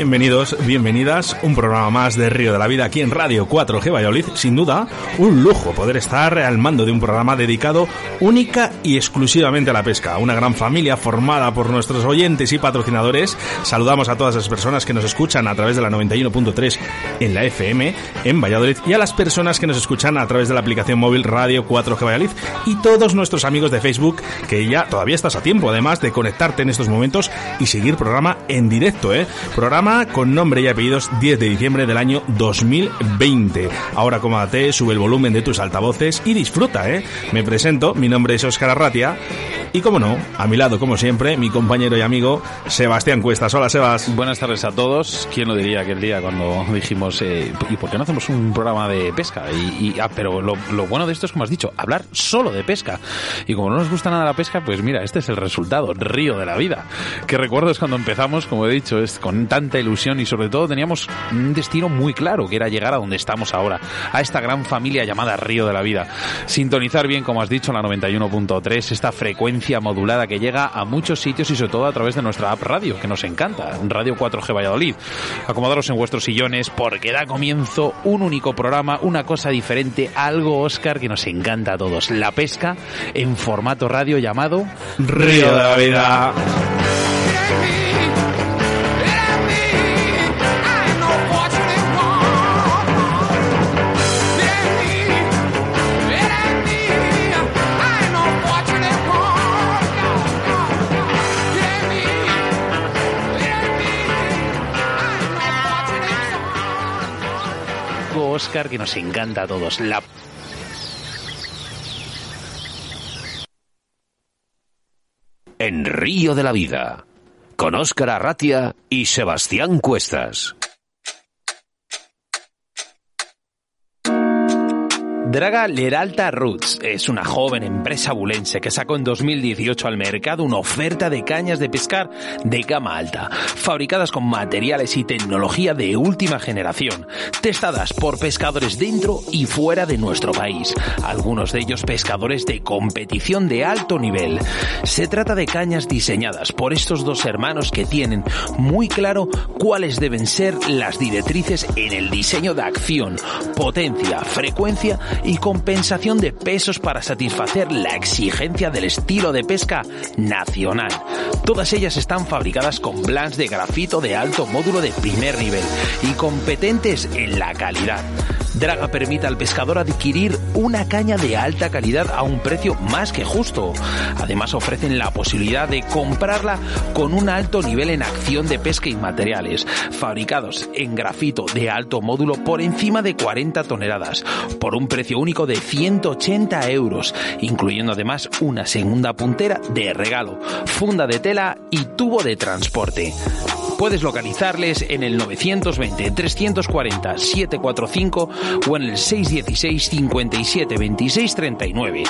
Bienvenidos, bienvenidas, un programa más de Río de la Vida aquí en Radio 4G Valladolid. Sin duda, un lujo poder estar al mando de un programa dedicado única y exclusivamente a la pesca. Una gran familia formada por nuestros oyentes y patrocinadores. Saludamos a todas las personas que nos escuchan a través de la 91.3 en la FM en Valladolid y a las personas que nos escuchan a través de la aplicación móvil Radio 4G Valladolid y todos nuestros amigos de Facebook que ya todavía estás a tiempo además de conectarte en estos momentos y seguir programa en directo, ¿eh? Programa con nombre y apellidos 10 de diciembre del año 2020. Ahora acomódate, sube el volumen de tus altavoces y disfruta, ¿eh? Me presento, mi nombre es Óscar Arratia y como no, a mi lado, como siempre, mi compañero y amigo Sebastián Cuestas. Hola, Sebas. Buenas tardes a todos. ¿Quién lo diría aquel día cuando dijimos, eh, ¿y por qué no hacemos un programa de pesca? Y, ah, pero lo, bueno de esto es, como has dicho, hablar solo de pesca. Y como no nos gusta nada la pesca, pues mira, este es el resultado, río de la vida. Que recuerdo es cuando empezamos, como he dicho, es con tanta ilusión y sobre todo teníamos un destino muy claro, que era llegar a donde estamos ahora, a esta gran familia llamada Río de la Vida. Sintonizar bien, como has dicho, la 91.3, esta frecuencia modulada que llega a muchos sitios y sobre todo a través de nuestra app radio, que nos encanta, Radio 4G Valladolid. Acomodaros en vuestros sillones porque da comienzo un único programa, una cosa diferente, algo Oscar que nos encanta a todos, la pesca en formato radio llamado Río de la Vida. Oscar que nos encanta a todos. La en Río de la Vida, con Óscar Arratia y Sebastián Cuestas. Draga Leralta Roots es una joven empresa bulense que sacó en 2018 al mercado una oferta de cañas de pescar de gama alta, fabricadas con materiales y tecnología de última generación, testadas por pescadores dentro y fuera de nuestro país, algunos de ellos pescadores de competición de alto nivel. Se trata de cañas diseñadas por estos dos hermanos que tienen muy claro cuáles deben ser las directrices en el diseño de acción, potencia, frecuencia y compensación de pesos para satisfacer la exigencia del estilo de pesca nacional. Todas ellas están fabricadas con blancs de grafito de alto módulo de primer nivel y competentes en la calidad. Draga permite al pescador adquirir una caña de alta calidad a un precio más que justo. Además ofrecen la posibilidad de comprarla con un alto nivel en acción de pesca y materiales, fabricados en grafito de alto módulo por encima de 40 toneladas, por un precio único de 180 euros, incluyendo además una segunda puntera de regalo, funda de tela y tubo de transporte. Puedes localizarles en el 920 340 745 o en el 616 57 26 39.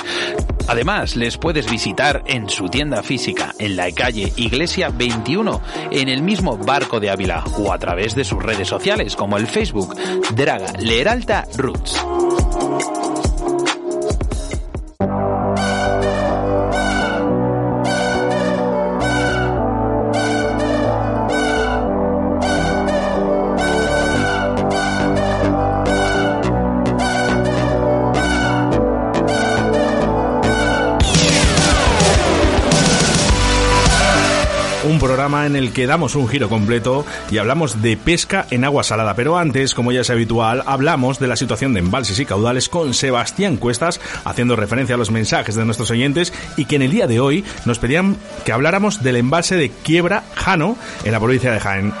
Además, les puedes visitar en su tienda física en la calle Iglesia 21 en el mismo Barco de Ávila o a través de sus redes sociales como el Facebook Draga Leralta Roots. En el que damos un giro completo y hablamos de pesca en agua salada. Pero antes, como ya es habitual, hablamos de la situación de embalses y caudales con Sebastián Cuestas, haciendo referencia a los mensajes de nuestros oyentes y que en el día de hoy nos pedían que habláramos del embalse de Quiebra Jano en la provincia de Jaén.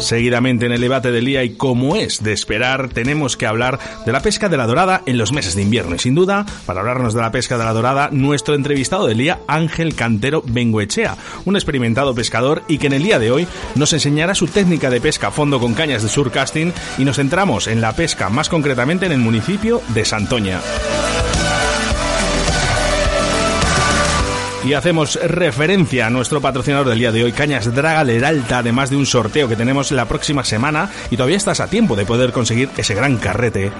Seguidamente en el debate del día y como es de esperar, tenemos que hablar de la pesca de la dorada en los meses de invierno. Y sin duda, para hablarnos de la pesca de la dorada, nuestro entrevistado del día, Ángel Cantero Benguechea, un experimentado pescador y que en el día de hoy nos enseñará su técnica de pesca a fondo con cañas de surcasting y nos centramos en la pesca, más concretamente en el municipio de Santoña. Y hacemos referencia a nuestro patrocinador del día de hoy, Cañas Draga Leralta, además de un sorteo que tenemos la próxima semana y todavía estás a tiempo de poder conseguir ese gran carrete.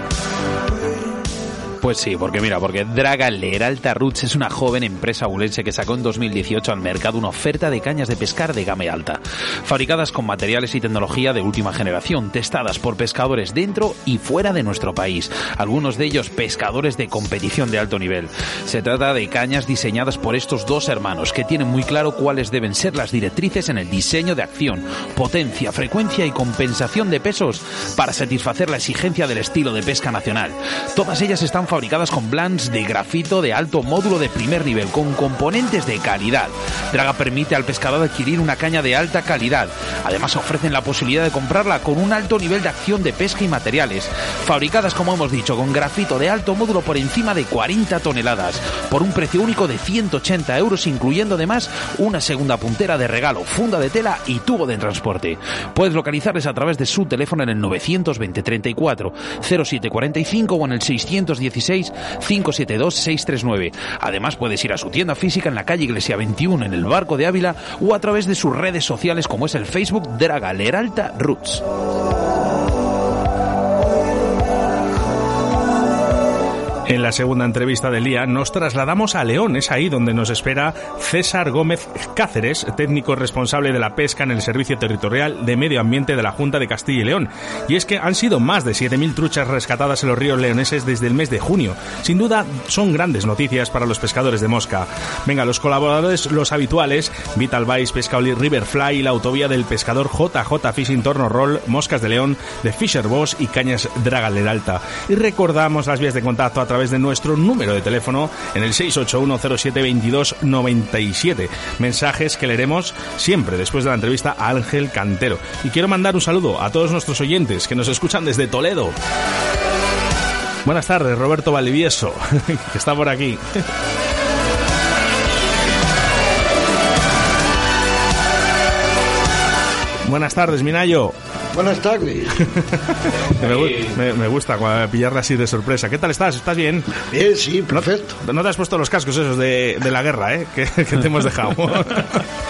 Pues sí, porque mira, porque Draga Leralta Roots es una joven empresa bulense que sacó en 2018 al mercado una oferta de cañas de pescar de gama alta, fabricadas con materiales y tecnología de última generación, testadas por pescadores dentro y fuera de nuestro país, algunos de ellos pescadores de competición de alto nivel. Se trata de cañas diseñadas por estos dos hermanos que tienen muy claro cuáles deben ser las directrices en el diseño de acción, potencia, frecuencia y compensación de pesos para satisfacer la exigencia del estilo de pesca nacional. Todas ellas están fabricadas con blands de grafito de alto módulo de primer nivel, con componentes de calidad. Draga permite al pescador adquirir una caña de alta calidad. Además ofrecen la posibilidad de comprarla con un alto nivel de acción de pesca y materiales. Fabricadas, como hemos dicho, con grafito de alto módulo por encima de 40 toneladas, por un precio único de 180 euros, incluyendo además una segunda puntera de regalo, funda de tela y tubo de transporte. Puedes localizarles a través de su teléfono en el 920 34 0745 o en el 616 572 639. Además puedes ir a su tienda física en la calle Iglesia 21 en el Barco de Ávila o a través de sus redes sociales como es el Facebook Draga Leralta Roots. En la segunda entrevista del día nos trasladamos a León, es ahí donde nos espera César Gómez Cáceres, técnico responsable de la pesca en el Servicio Territorial de Medio Ambiente de la Junta de Castilla y León. Y es que han sido más de 7.000 truchas rescatadas en los ríos leoneses desde el mes de junio. Sin duda son grandes noticias para los pescadores de mosca. Venga, los colaboradores, los habituales, Vital Vice, Pescaoli Riverfly la autovía del pescador JJ Fishing Torno Roll, Moscas de León, de Fisher Boss y Cañas Draga Leralta. Y recordamos las vías de contacto a través de nuestro número de teléfono en el 681072297. Mensajes que leeremos siempre después de la entrevista a Ángel Cantero. Y quiero mandar un saludo a todos nuestros oyentes que nos escuchan desde Toledo. Buenas tardes, Roberto Valivieso, que está por aquí. Buenas tardes, Minayo. Buenas tardes. me, me, gusta pillarla así de sorpresa. ¿Qué tal estás? ¿Estás bien? Bien, sí, perfecto. No te has puesto los cascos esos de, de la guerra, ¿eh? Que, que te hemos dejado.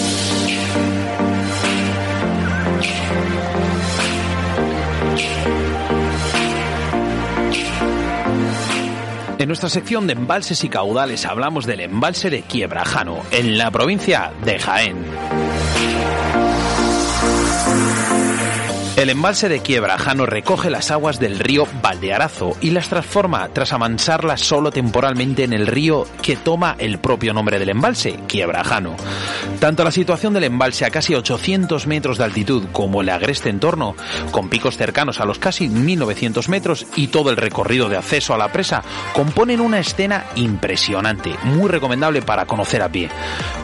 En nuestra sección de embalses y caudales hablamos del embalse de Quiebrajano, en la provincia de Jaén. El embalse de Quiebrajano recoge las aguas del río Valdearazo y las transforma tras amansarlas solo temporalmente en el río que toma el propio nombre del embalse, Quiebrajano. Tanto la situación del embalse a casi 800 metros de altitud como el agreste entorno, con picos cercanos a los casi 1900 metros y todo el recorrido de acceso a la presa, componen una escena impresionante, muy recomendable para conocer a pie.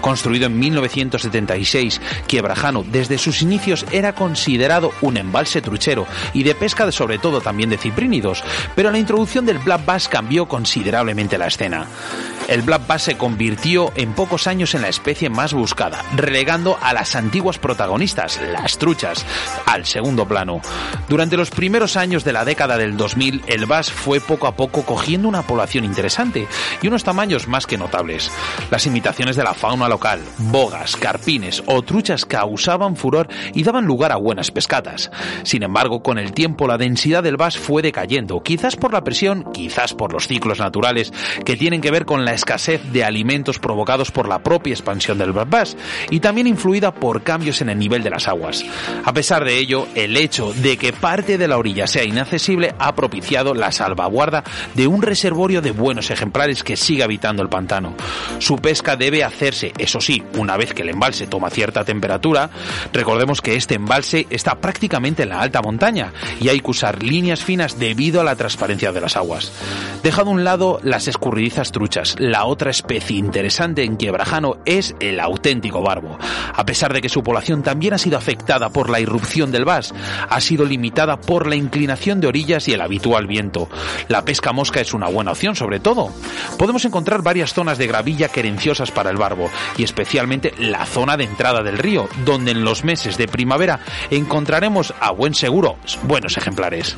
Construido en 1976, Quiebrajano desde sus inicios era considerado un embalse truchero y de pesca de sobre todo también de ciprínidos, pero la introducción del black bass cambió considerablemente la escena. El black bass se convirtió en pocos años en la especie más buscada, relegando a las antiguas protagonistas, las truchas, al segundo plano. Durante los primeros años de la década del 2000, el bass fue poco a poco cogiendo una población interesante y unos tamaños más que notables. Las imitaciones de la fauna local, bogas, carpines o truchas causaban furor y daban lugar a buenas pescatas. Sin embargo, con el tiempo la densidad del bass fue decayendo, quizás por la presión, quizás por los ciclos naturales que tienen que ver con la escasez de alimentos provocados por la propia expansión del Barbás y también influida por cambios en el nivel de las aguas. A pesar de ello, el hecho de que parte de la orilla sea inaccesible ha propiciado la salvaguarda de un reservorio de buenos ejemplares que sigue habitando el pantano. Su pesca debe hacerse, eso sí, una vez que el embalse toma cierta temperatura. Recordemos que este embalse está prácticamente en la alta montaña y hay que usar líneas finas debido a la transparencia de las aguas. Dejado a un lado las escurridizas truchas, la otra especie interesante en Quiebrajano es el auténtico barbo. A pesar de que su población también ha sido afectada por la irrupción del vas, ha sido limitada por la inclinación de orillas y el habitual viento. La pesca mosca es una buena opción, sobre todo. Podemos encontrar varias zonas de gravilla querenciosas para el barbo y especialmente la zona de entrada del río, donde en los meses de primavera encontraremos a buen seguro buenos ejemplares.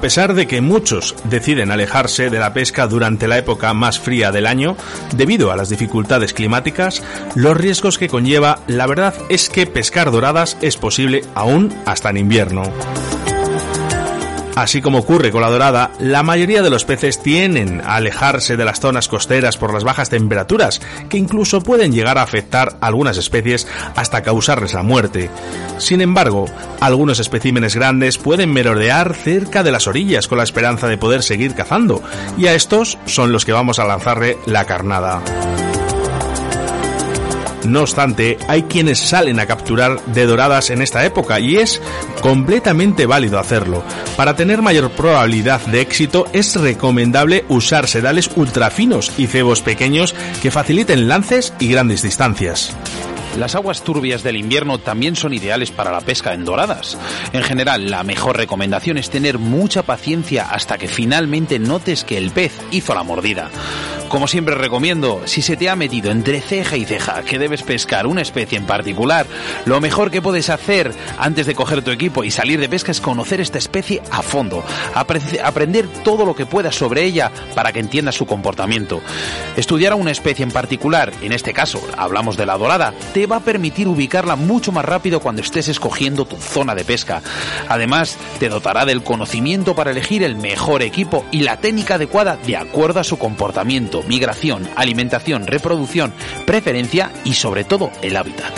A pesar de que muchos deciden alejarse de la pesca durante la época más fría del año, debido a las dificultades climáticas, los riesgos que conlleva, la verdad es que pescar doradas es posible aún hasta en invierno. Así como ocurre con la dorada, la mayoría de los peces tienen a alejarse de las zonas costeras por las bajas temperaturas, que incluso pueden llegar a afectar a algunas especies hasta causarles la muerte. Sin embargo, algunos especímenes grandes pueden merodear cerca de las orillas con la esperanza de poder seguir cazando, y a estos son los que vamos a lanzarle la carnada. No obstante, hay quienes salen a capturar de doradas en esta época y es completamente válido hacerlo. Para tener mayor probabilidad de éxito es recomendable usar sedales ultrafinos y cebos pequeños que faciliten lances y grandes distancias. Las aguas turbias del invierno también son ideales para la pesca en doradas. En general, la mejor recomendación es tener mucha paciencia hasta que finalmente notes que el pez hizo la mordida. Como siempre recomiendo, si se te ha metido entre ceja y ceja que debes pescar una especie en particular, lo mejor que puedes hacer antes de coger tu equipo y salir de pesca es conocer esta especie a fondo, aprender todo lo que puedas sobre ella para que entiendas su comportamiento. Estudiar a una especie en particular, en este caso hablamos de la dorada, te va a permitir ubicarla mucho más rápido cuando estés escogiendo tu zona de pesca. Además, te dotará del conocimiento para elegir el mejor equipo y la técnica adecuada de acuerdo a su comportamiento migración, alimentación, reproducción, preferencia y sobre todo el hábitat.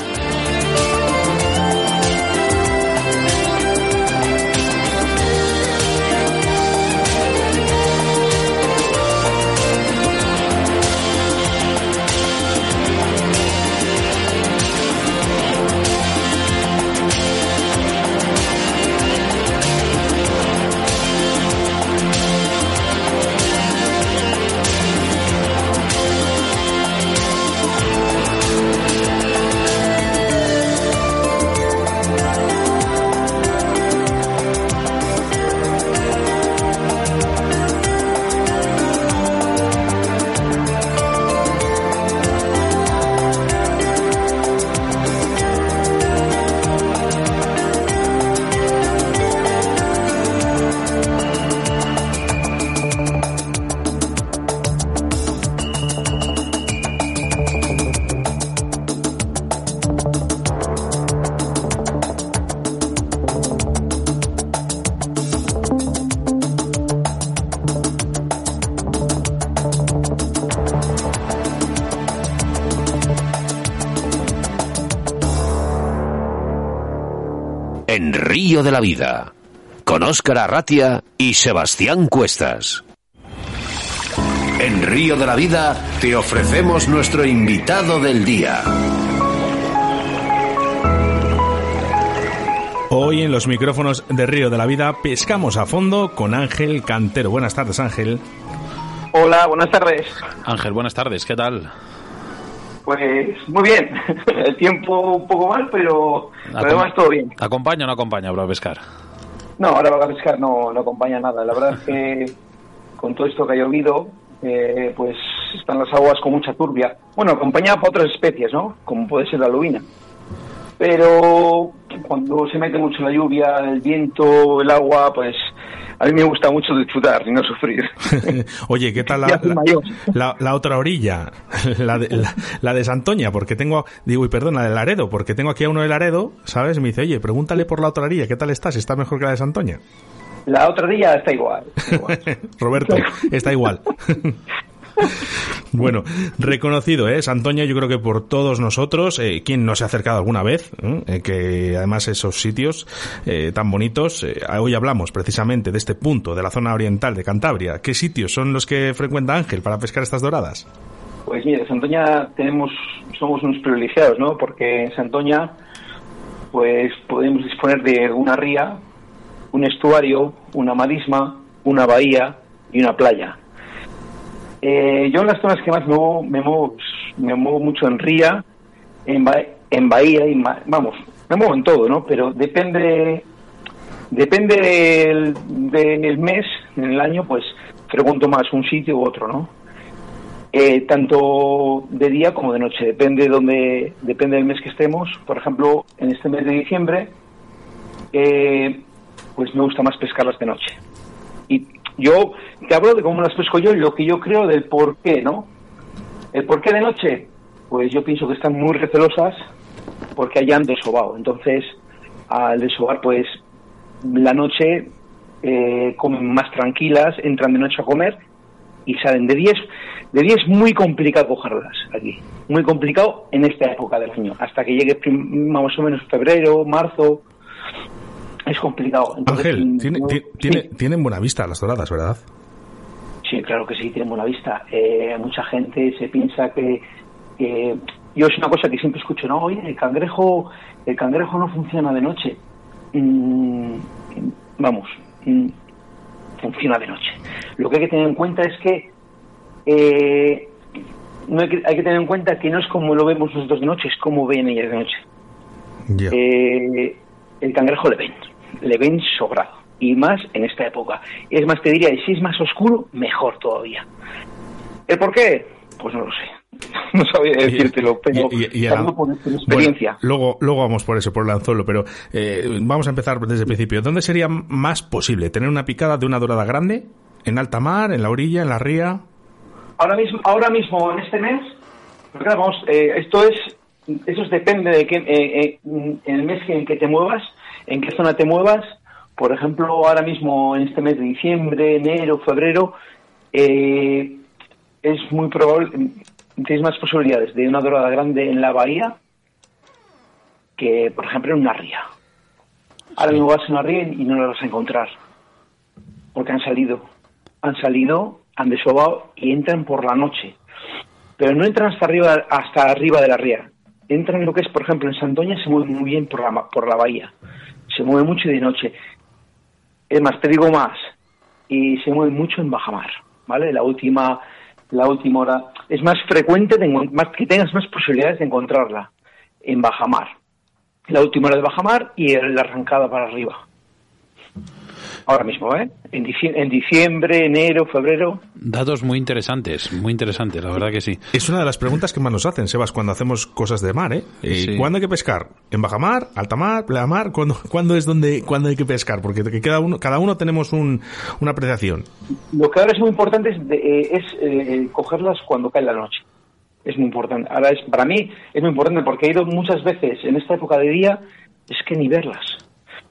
En Río de la Vida, con Óscar Arratia y Sebastián Cuestas. En Río de la Vida te ofrecemos nuestro invitado del día. Hoy en los micrófonos de Río de la Vida pescamos a fondo con Ángel Cantero. Buenas tardes, Ángel. Hola, buenas tardes. Ángel, buenas tardes, ¿qué tal? Pues muy bien. El tiempo un poco mal, pero, además todo bien. ¿Acompaña o no acompaña para pescar? No, ahora para pescar no, no acompaña nada. La verdad es que con todo esto que ha llovido, eh, pues están las aguas con mucha turbia. Bueno, acompaña para otras especies, ¿no? Como puede ser la lubina. Pero cuando se mete mucho la lluvia, el viento, el agua, pues a mí me gusta mucho disfrutar y no sufrir. Oye, ¿qué tal la, la, mayor. la- la otra orilla? La de, la, de Santoña, porque tengo, digo, y perdón, la de Laredo, porque tengo aquí a uno de Laredo, ¿sabes? Me dice, oye, pregúntale por la otra orilla, ¿qué tal estás? ¿Está mejor que la de Santoña? La otra está igual. está igual. Roberto, está igual. bueno, reconocido, ¿eh? Santoña, yo creo que por todos nosotros, eh, quien no se ha acercado alguna vez, ¿eh? Eh, que además esos sitios eh, tan bonitos, eh, hoy hablamos precisamente de este punto, de la zona oriental de Cantabria. ¿Qué sitios son los que frecuenta Ángel para pescar estas doradas? Pues mira, Santoña tenemos, somos unos privilegiados, ¿no? Porque en Santoña, pues podemos disponer de una ría, un estuario, una marisma, una bahía y una playa. Eh, yo en las zonas que más me muevo, me muevo, me muevo mucho en ría, en, ba- en bahía, y vamos, me muevo en todo, ¿no? Pero depende, depende del, del mes, en el año, pues frecuento más un sitio u otro, ¿no? Eh, tanto de día como de noche, depende donde, depende del mes que estemos. Por ejemplo, en este mes de diciembre, eh, pues me gusta más pescarlas de noche. Y yo te hablo de cómo las pesco yo y lo que yo creo del por qué, ¿no? El por qué de noche, pues yo pienso que están muy recelosas porque hayan desobado. Entonces, al desovar, pues la noche eh, comen más tranquilas, entran de noche a comer y salen de 10. De 10 es muy complicado cogerlas aquí. Muy complicado en esta época del año. Hasta que llegue más o menos febrero, marzo. Es complicado. Entonces, Ángel, mm, tiene- no- ti- sí. tiene- tienen buena vista las doradas, ¿verdad? Sí, claro que sí, tienen buena vista. Eh, mucha gente se piensa que, que- yo es una cosa que siempre escucho, no, oye, el cangrejo, el cangrejo no funciona de noche. Mm, vamos, mm, funciona de noche. Lo que hay que tener en cuenta es que eh, no hay, que hay que tener en cuenta que no es como lo vemos nosotros de noche, es como ven ellas de noche. Eh, el cangrejo le ven, le ven sobrado. Y más en esta época. Es más, te diría, si es más oscuro, mejor todavía. ¿El por qué? Pues no lo sé. No sabía decírtelo, pero Y- y- y el- hablo por, por experiencia. Bueno, luego, luego vamos por eso, por el anzuelo, pero eh, vamos a empezar desde el principio. ¿Dónde sería más posible tener una picada de una dorada grande? ¿En alta mar, en la orilla, en la ría? Ahora mismo, ahora mismo en este mes, claro, vamos, eh, esto es, eso es depende de qué, eh, eh, en el mes en que te muevas, en qué zona te muevas. Por ejemplo, ahora mismo en este mes de diciembre, enero, febrero, eh, es muy probable, tienes más posibilidades de una dorada grande en la bahía que, por ejemplo, en una ría. Ahora mismo vas a una ría y no la vas a encontrar, porque han salido, han salido, han desobado y entran por la noche. Pero no entran hasta arriba, hasta arriba de la ría. Entran en lo que es, por ejemplo, en Santoña se mueve muy bien por la, por la bahía. Se mueve mucho de noche. Es más, te digo más, y se mueve mucho en bajamar, ¿vale? La última, la última hora. Es más frecuente más, que tengas más posibilidades de encontrarla en bajamar. La última hora de bajamar y la arrancada para arriba. Ahora mismo, ¿eh? En dicie- en diciembre, enero, febrero. Datos muy interesantes, muy interesantes, la verdad que sí. Es una de las preguntas que más nos hacen, Sebas, cuando hacemos cosas de mar, ¿eh? Eh, Sí. ¿Cuándo hay que pescar? ¿En bajamar, alta mar, pleamar? ¿Cuándo, ¿Cuándo es donde cuándo hay que pescar? Porque que cada uno, cada uno tenemos un, una apreciación. Lo que ahora es muy importante es, de- eh, es eh, cogerlas cuando cae la noche. Es muy importante. Ahora es, para mí es muy importante porque he ido muchas veces en esta época de día, es que ni verlas.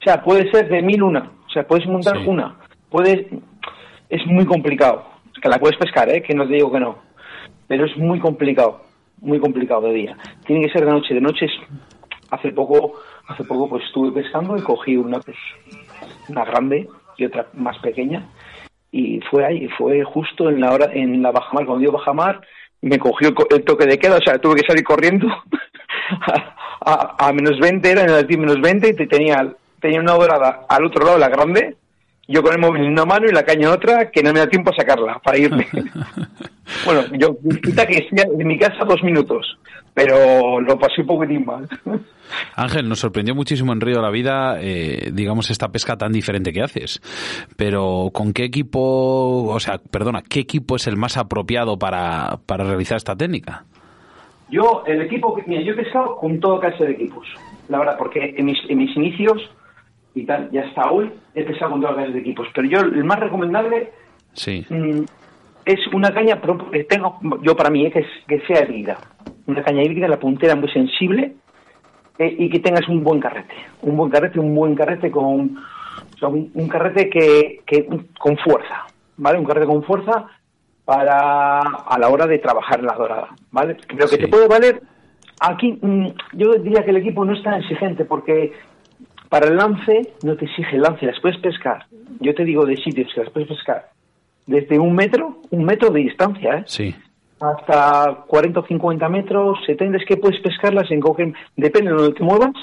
O sea, puede ser de mil una. O sea, puedes montar Sí. una. Puedes, es muy complicado. Que la puedes pescar, ¿eh? Que no te digo que no. Pero es muy complicado. Muy complicado de día. Tiene que ser de noche. De noche es, hace poco, hace poco pues estuve pescando y cogí una, pues, una grande y otra más pequeña y fue ahí, fue justo en la hora, en la bajamar, cuando dio bajamar, me cogió el, toque de queda, o sea, tuve que salir corriendo a, menos 20, era en el menos 20 y tenía, tenía una dorada al otro lado, la grande, yo con el móvil en una mano y la caña en otra, que no me da tiempo a sacarla para irme. bueno, yo quita que en mi casa dos minutos, pero lo pasé un poquitín mal. Ángel, nos sorprendió muchísimo en Río de la Vida, eh, digamos, esta pesca tan diferente que haces. Pero, ¿con qué equipo, o sea, perdona, qué equipo es el más apropiado para, para realizar esta técnica? Yo, el equipo, mira, yo he pescado con todo clase de equipos, la verdad, porque en mis, en mis inicios y tal, ya hasta hoy he pescado con todas clases de equipos. Pero yo, el más recomendable sí. Mm, es una caña, que tengo, yo para mí, eh, que, que sea híbrida. Una caña híbrida, la puntera muy sensible, eh, y que tengas un buen carrete. Un buen carrete, un buen carrete con. un, carrete que, que, con fuerza, ¿vale? Un carrete con fuerza para a la hora de trabajar en la dorada, ¿vale? Pero que te puede valer. Aquí mm, yo diría que el equipo no es tan exigente porque para el lance no te exige el lance, las puedes pescar. Yo te digo de sitios que las puedes pescar desde un metro, un metro de distancia, ¿eh? Sí hasta 40 o 50 metros, 70, es que puedes pescarlas en depende de donde te muevas,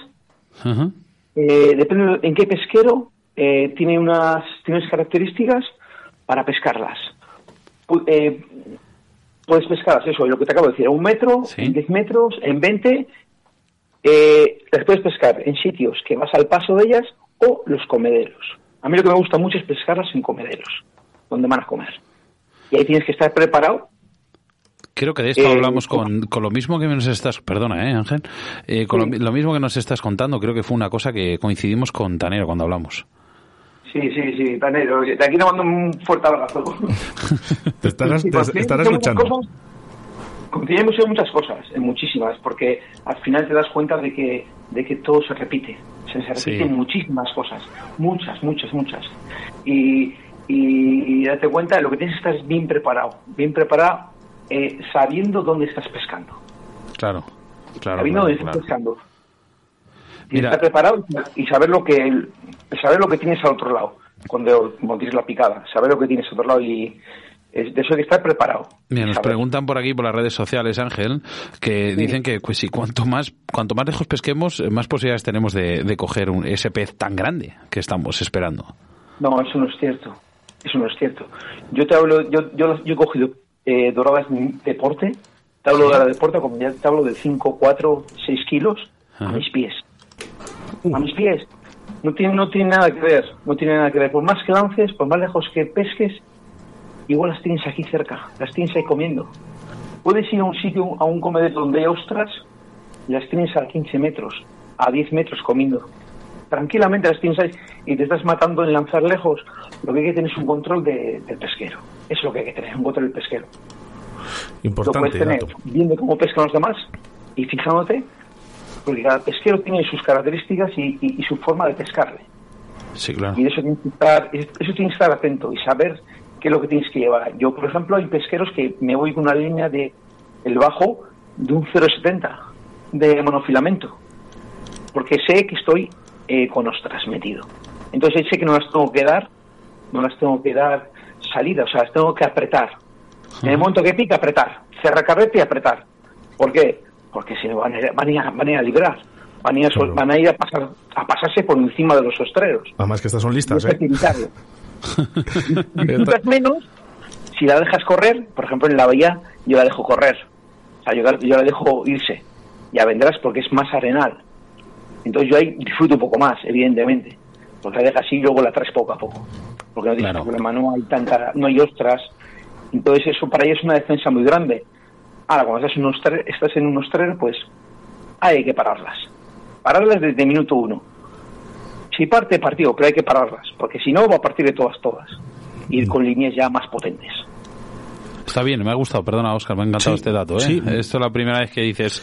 eh, depende en qué pesquero, eh, tiene unas, tiene características para pescarlas. Eh, puedes pescarlas, eso, lo que te acabo de decir, a un metro, en 10 metros, en 20, las puedes pescar en sitios que vas al paso de ellas o los comederos. A mí lo que me gusta mucho es pescarlas en comederos, donde van a comer. Y ahí tienes que estar preparado Creo que de esto eh, hablamos con, con, lo mismo que nos estás, perdona, ¿eh, Ángel, eh, con lo, mismo que nos estás contando, creo que fue una cosa que coincidimos con Tanero cuando hablamos. Sí, sí, sí, Tanero, de aquí nos mando un fuerte abrazo. te estarás, escuchando. Coincidimos en muchas cosas, en muchísimas, porque al final te das cuenta de que, de que todo se repite, se, repiten muchísimas cosas, muchas, muchas, muchas. Y, y, y date cuenta de lo que tienes que estar bien preparado, bien preparado eh, sabiendo dónde estás pescando. Claro, claro. Sabiendo dónde estás pescando. Y estar preparado y saber lo que saber lo que tienes al otro lado cuando tienes la picada, saber lo que tienes al otro lado y de eso hay que estar preparado. Mira, nos preguntan por aquí por las redes sociales, Ángel, que dicen que pues si cuanto más cuanto más lejos pesquemos, más posibilidades tenemos de, de coger un, ese pez tan grande que estamos esperando. No, eso no es cierto. Eso no es cierto. Yo te hablo, yo, yo, yo he cogido eh, doradas deporte, te hablo de la deporte como ya te hablo de 5, 4, 6 kilos a mis pies. A mis pies. No tiene, no tiene nada que ver, no tiene nada que ver. Por más que lances, por más lejos que pesques, igual las tienes aquí cerca, las tienes ahí comiendo. Puedes ir a un sitio, a un comedor donde hay ostras, y las tienes a 15 metros, a 10 metros comiendo. Tranquilamente las tienes ahí y te estás matando en lanzar lejos. Lo que hay que tener es un control del pesquero es lo que hay que tener, un bote del pesquero. Importante. Lo puedes tener viendo cómo pescan los demás y fijándote, porque cada pesquero tiene sus características y, su forma de pescarle. Sí, claro. Y eso tienes, que estar, eso tienes que estar atento y saber qué es lo que tienes que llevar. Yo, por ejemplo, hay pesqueros que me voy con una línea de el bajo de un 0,70 de monofilamento, porque sé que estoy eh, con ostras metido. Entonces sé que no las tengo que dar, no las tengo que dar salida, o sea, tengo que apretar. En el momento que pica, apretar. Cerrar carrete y apretar. ¿Por qué? Porque si no van a, van a, van a librar. Van a, ir, van a ir a, pasar, a pasarse por encima de los ostreros. Además que estas son listas, ¿eh? menos si la dejas correr, por ejemplo en la bahía yo la dejo correr, o sea, yo, yo, la dejo irse, ya vendrás porque es más arenal. Entonces yo ahí disfruto un poco más, evidentemente, porque la dejas así y luego la traes poco a poco porque no tienes problema, no hay tanta, no hay ostras. Entonces eso para ellos es una defensa muy grande. Ahora, cuando estás en un ostrer, estás en un pues hay que pararlas. Pararlas desde minuto uno. Si parte, partido, pero hay que pararlas, porque si no va a partir de todas, todas. Ir con líneas ya más potentes. Está bien, me ha gustado, perdona Oscar, me ha encantado este dato. ¿eh? Esto es la primera vez que dices,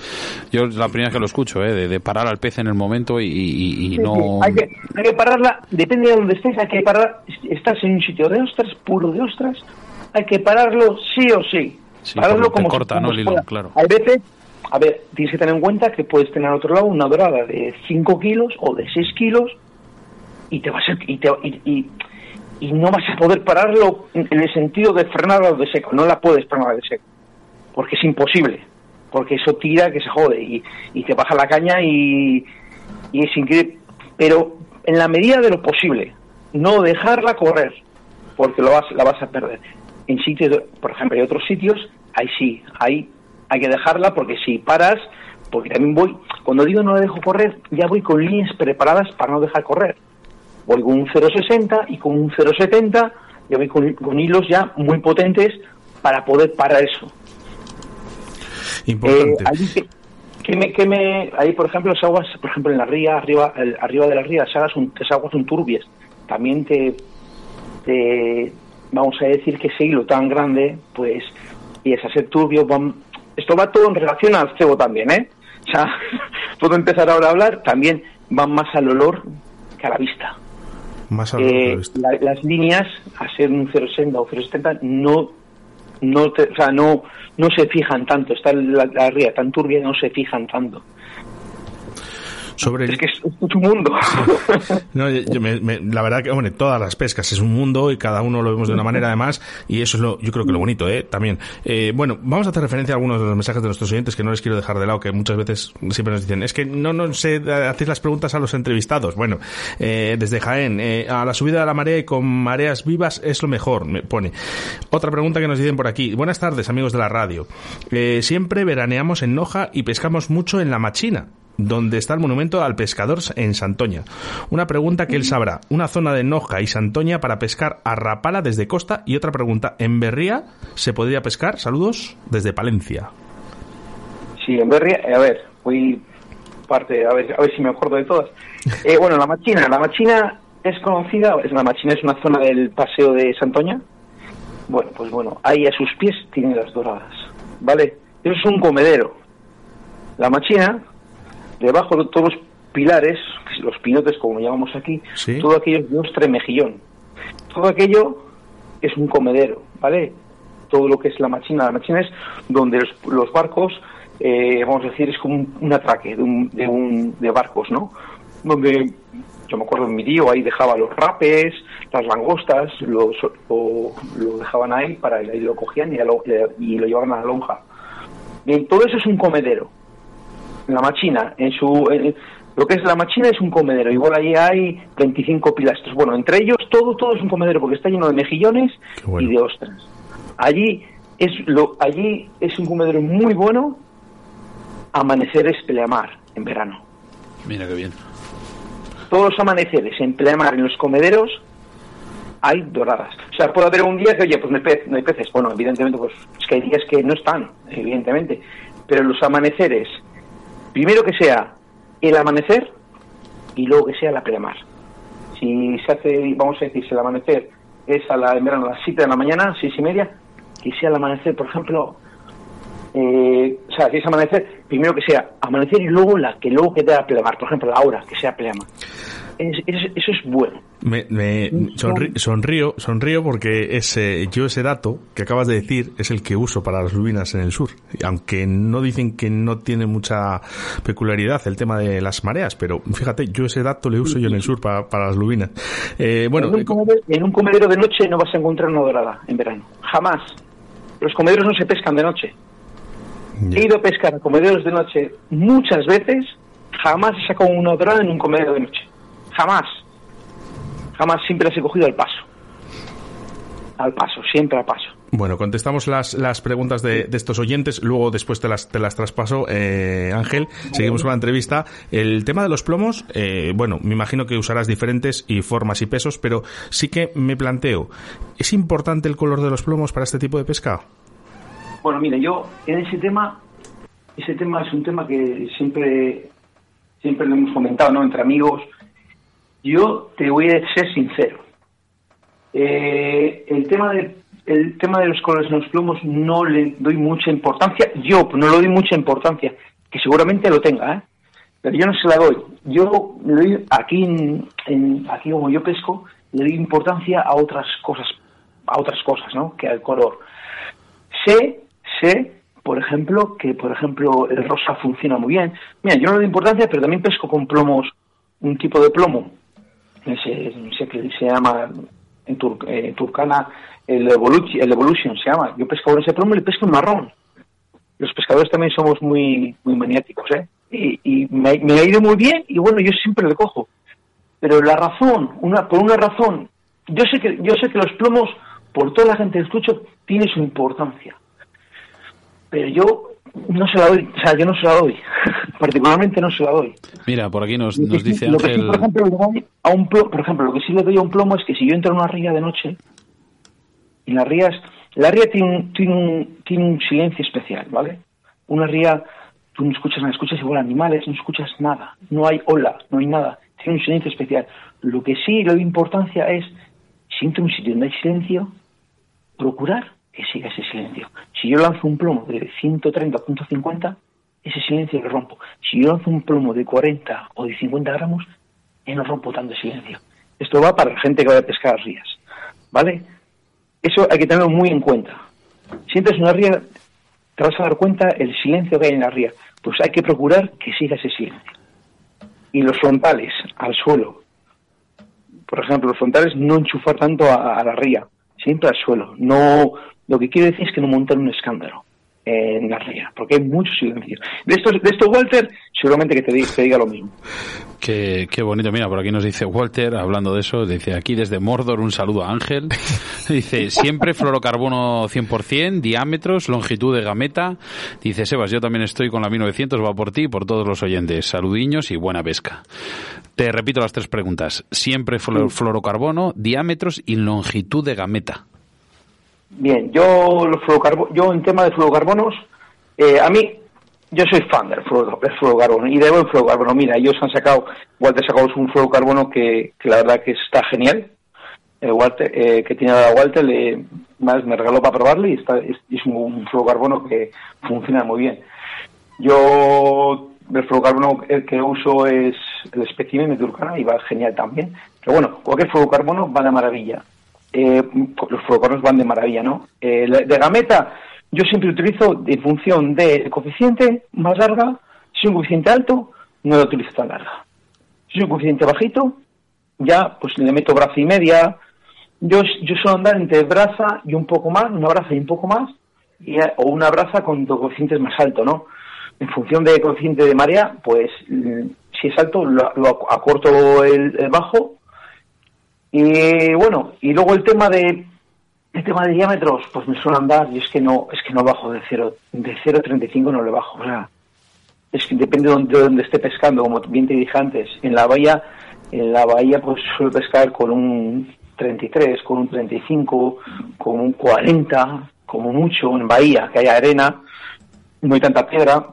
yo es la primera vez que lo escucho, ¿eh? de, parar al pez en el momento y, no... Hay, que, hay, que, pararla, depende de dónde estés, hay que parar, estás en un sitio de ostras, puro de ostras, hay que pararlo sí o sí. pararlo como corta, ¿no? El hilo, claro. Hay veces, a ver, tienes que tener en cuenta que puedes tener al otro lado una dorada de 5 kilos o de 6 kilos y te va a y, te, y, y, no vas a poder pararlo en, el sentido de frenarlo de seco, no la puedes frenar de seco, porque es imposible, porque eso tira que se jode y, y te baja la caña y, y es increíble, pero en la medida de lo posible, no dejarla correr, porque lo vas, la vas a perder. En sitios, por ejemplo, hay otros sitios, ahí sí, ahí hay que dejarla porque si paras, porque también voy, cuando digo no la dejo correr, ya voy con líneas preparadas para no dejar correr. Voy con un 0,60 y con un 0,70, ya voy con, hilos ya muy potentes para poder parar eso. Importante. Eh, ahí, que, me, que me, ahí, por ejemplo, las aguas, por ejemplo, en la ría, arriba, arriba de la ría, las aguas, son, aguas son turbias. También te, te, vamos a decir que ese hilo tan grande, pues, y es a ser turbio, van, esto va todo en relación al cebo también, ¿eh? O sea, puedo empezar ahora a hablar, también van más al olor que a la vista. Más a Eh, la- las líneas, a ser un 0,60 o 0,70, no, no, te- o sea, no, no se fijan tanto. Está la, la ría tan turbia, no se fijan tanto. Sobre Es que es, es un mundo. No, yo- yo me- me- la verdad que, hombre, todas las pescas es un mundo y cada uno lo vemos de una manera además y eso es lo, yo creo que lo bonito, ¿eh? También. Eh, bueno, vamos a hacer referencia a algunos de los mensajes de nuestros oyentes que no les quiero dejar de lado, que muchas veces siempre nos dicen, es que no, no sé, hacéis las preguntas a los entrevistados. Bueno, eh, desde Jaén, eh, a la subida de la marea y con mareas vivas es lo mejor, me pone. Otra pregunta que nos dicen por aquí. Buenas tardes, amigos de la radio. Eh, siempre veraneamos en Noja y pescamos mucho en la Machina donde está el monumento al pescador en Santoña. Una pregunta que él sabrá. Una zona de Noja y Santoña para pescar a rapala desde costa. Y otra pregunta. ¿En Berría se podría pescar? Saludos desde Palencia. Sí, en Berria, a ver, voy parte, a ver, a ver si me acuerdo de todas. Eh, bueno, la Machina, la Machina es conocida, es la Machina es una zona del paseo de Santoña. Bueno, pues bueno, ahí a sus pies tiene las doradas, ¿vale? Eso es un comedero. La Machina, debajo de todos los pilares, los pinotes como llamamos aquí, Sí. todo aquello es de ostre mejillón. Todo aquello es un comedero, ¿vale? Todo lo que es la machina. La machina es donde los, los barcos, eh, vamos a decir, es como un, un atraque de, un, de, un, de barcos, ¿no? Donde, yo me acuerdo, mi tío ahí dejaba los rapes, las langostas, lo, lo, lo dejaban ahí, para ahí lo cogían y lo, y lo llevaban a la lonja. Bien, todo eso es un comedero. La machina, en su... en- lo que es la machina es un comedero, igual ahí hay 25 pilastros. Bueno, entre ellos todo todo es un comedero porque está lleno de mejillones bueno. y de ostras. Allí es lo allí es un comedero muy bueno. Amaneceres pleamar en verano. Mira qué bien. Todos los amaneceres en pleamar en los comederos hay doradas. O sea, puede haber un día que, oye, pues no hay, pez- no hay peces. Bueno, evidentemente, pues es que hay días que no están, evidentemente. Pero los amaneceres, primero que sea el amanecer y luego que sea la pleamar. Si se hace, vamos a decir, si el amanecer es a la, en verano a las 7 de la mañana, seis y media, que sea el amanecer, por ejemplo, eh, o sea, si es amanecer, primero que sea amanecer y luego la que luego quede a pleamar, por ejemplo, la hora, que sea pleamar. Es- es- eso es bueno. Me, me sonri- sonrío, sonrío porque ese, yo ese dato que acabas de decir es el que uso para las lubinas en el sur. Aunque no dicen que no tiene mucha peculiaridad el tema de las mareas, pero fíjate, yo ese dato le uso yo en el sur para, para las lubinas. Eh, bueno, en, un eh, comedero, en un comedero de noche no vas a encontrar una dorada en verano. Jamás. Los comederos no se pescan de noche. He ido a pescar a comederos de noche muchas veces. Jamás he sacado una dorada en un comedero de noche. Jamás. Jamás. Siempre las he cogido al paso. Al paso. Siempre al paso. Bueno, contestamos las, las preguntas de, de estos oyentes, luego después te las, te las traspaso, eh, Ángel. Seguimos con la entrevista. El tema de los plomos, eh, bueno, me imagino que usarás diferentes y formas y pesos, pero sí que me planteo, ¿es importante el color de los plomos para este tipo de pesca? Bueno, mire, yo en ese tema, ese tema es un tema que siempre, siempre lo hemos comentado, ¿no? Entre amigos. Yo te voy a ser sincero. Eh, el tema de el tema de los colores en los plomos no le doy mucha importancia. Yo no le doy mucha importancia, que seguramente lo tenga, ¿eh? pero yo no se la doy. Yo le doy aquí, en, en- aquí como yo pesco, le doy importancia a otras cosas, a otras cosas, ¿no? Que al color. Sé, sé por ejemplo, que por ejemplo el rosa funciona muy bien. Mira, yo no le doy importancia, pero también pesco con plomos, un tipo de plomo, se, se, llama en, eh, Turcana el Evolution, el Evolution se llama. Yo pesco con ese plomo y le pesco en marrón. Los pescadores también somos muy muy maniáticos, ¿eh? Y, me, ha ido muy bien y bueno, yo siempre le cojo. Pero la razón, una por una razón, yo sé que yo sé que los plomos por toda la gente que escucho tiene su importancia. Pero yo no se la doy, o sea, yo no se la doy, particularmente no se la doy. Mira, por aquí nos, nos dice lo Ángel... Que por, ejemplo, a un plomo, por ejemplo, lo que sí le doy a un plomo es que si yo entro en una ría de noche, y las rías, la ría tiene un, tiene un, tiene un silencio especial, ¿vale? Una ría, tú no escuchas nada, escuchas igual animales, no escuchas nada, no hay ola, no hay nada, tiene un silencio especial. Lo que sí le doy importancia es, si entro en un sitio donde hay silencio, procurar que siga ese silencio. Si yo lanzo un plomo de 130 150, ese silencio lo rompo. Si yo lanzo un plomo de 40 o de 50 gramos, no rompo tanto silencio. Esto va para la gente que va a pescar rías, ¿vale? Eso hay que tenerlo muy en cuenta. Si en una ría, te vas a dar cuenta el silencio que hay en la ría. Pues hay que procurar que siga ese silencio. Y los frontales, al suelo. Por ejemplo, los frontales no enchufar tanto a, a la ría, siempre al suelo. No, lo que quiero decir es que no montar un escándalo en la ría, porque hay mucho silencio. De esto, de esto Walter, seguramente que te diga, te diga lo mismo. Qué, qué, bonito. Mira, por aquí nos dice Walter, hablando de eso, dice aquí desde Mordor un saludo a Ángel. dice, siempre fluorocarbono 100%, diámetros, longitud de gameta. Dice, Sebas, yo también estoy con la 1900, va por ti y por todos los oyentes. Saludiños y buena pesca. Te repito las tres preguntas. Siempre fluorocarbono, diámetros y longitud de gameta. Bien, yo los yo en tema de fluorocarbonos, eh, a mí, yo soy fan del, fluorocarbono y de buen fluorocarbono. Mira, ellos han sacado, Walter sacado un fluorocarbono que, que la verdad que está genial. Eh, Walter, eh, que tiene a Walter, le, más me regaló para probarlo y está, es, un, fluorocarbono que funciona muy bien. Yo el fluorocarbono que uso es el espécimen de Turcana y va genial también. Pero bueno, cualquier fluorocarbono va de maravilla eh, los fluorocarbonos van de maravilla, ¿no? Eh, de gameta, yo siempre utilizo en función del coeficiente más larga, si es un coeficiente alto, no lo utilizo tan larga. Si es un coeficiente bajito, ya pues le meto braza y media. Yo, yo suelo andar entre braza y un poco más, una braza y un poco más, y, o una braza con dos coeficientes más alto, ¿no? En función del coeficiente de marea, pues mm, si es alto, lo, acorto el bajo y bueno, y luego el tema de el tema de diámetros, pues me suele andar y es que no es que no bajo de cero de 0.35 no le bajo, o sea, es que depende de donde, esté pescando, como bien te dije antes, en la bahía en la bahía pues suelo pescar con un 33, con un 35, con un 40, como mucho en bahía, que haya arena, no hay tanta piedra,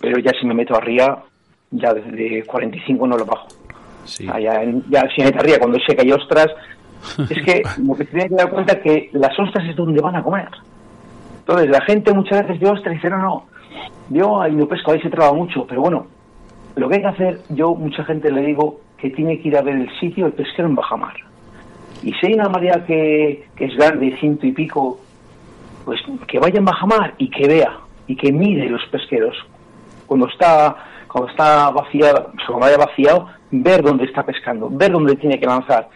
pero ya si me meto arriba, ya desde 45 no lo bajo. Sí. ya, ya si en cuando seca hay ostras, es que lo que se tiene que dar cuenta es que las ostras es donde van a comer. Entonces, la gente muchas veces ve ostras y dice, no, no, yo ahí no pesco, ahí se traba mucho, pero bueno, lo que hay que hacer, yo mucha gente le digo que tiene que ir a ver el sitio del pesquero en bajamar. Y si hay una marea que, que es grande, ciento y pico, pues que vaya en bajamar y que vea, y que mire los pesqueros. Cuando está, cuando está vaciado, cuando haya vaciado, ver dónde está pescando, ver dónde tiene que lanzar,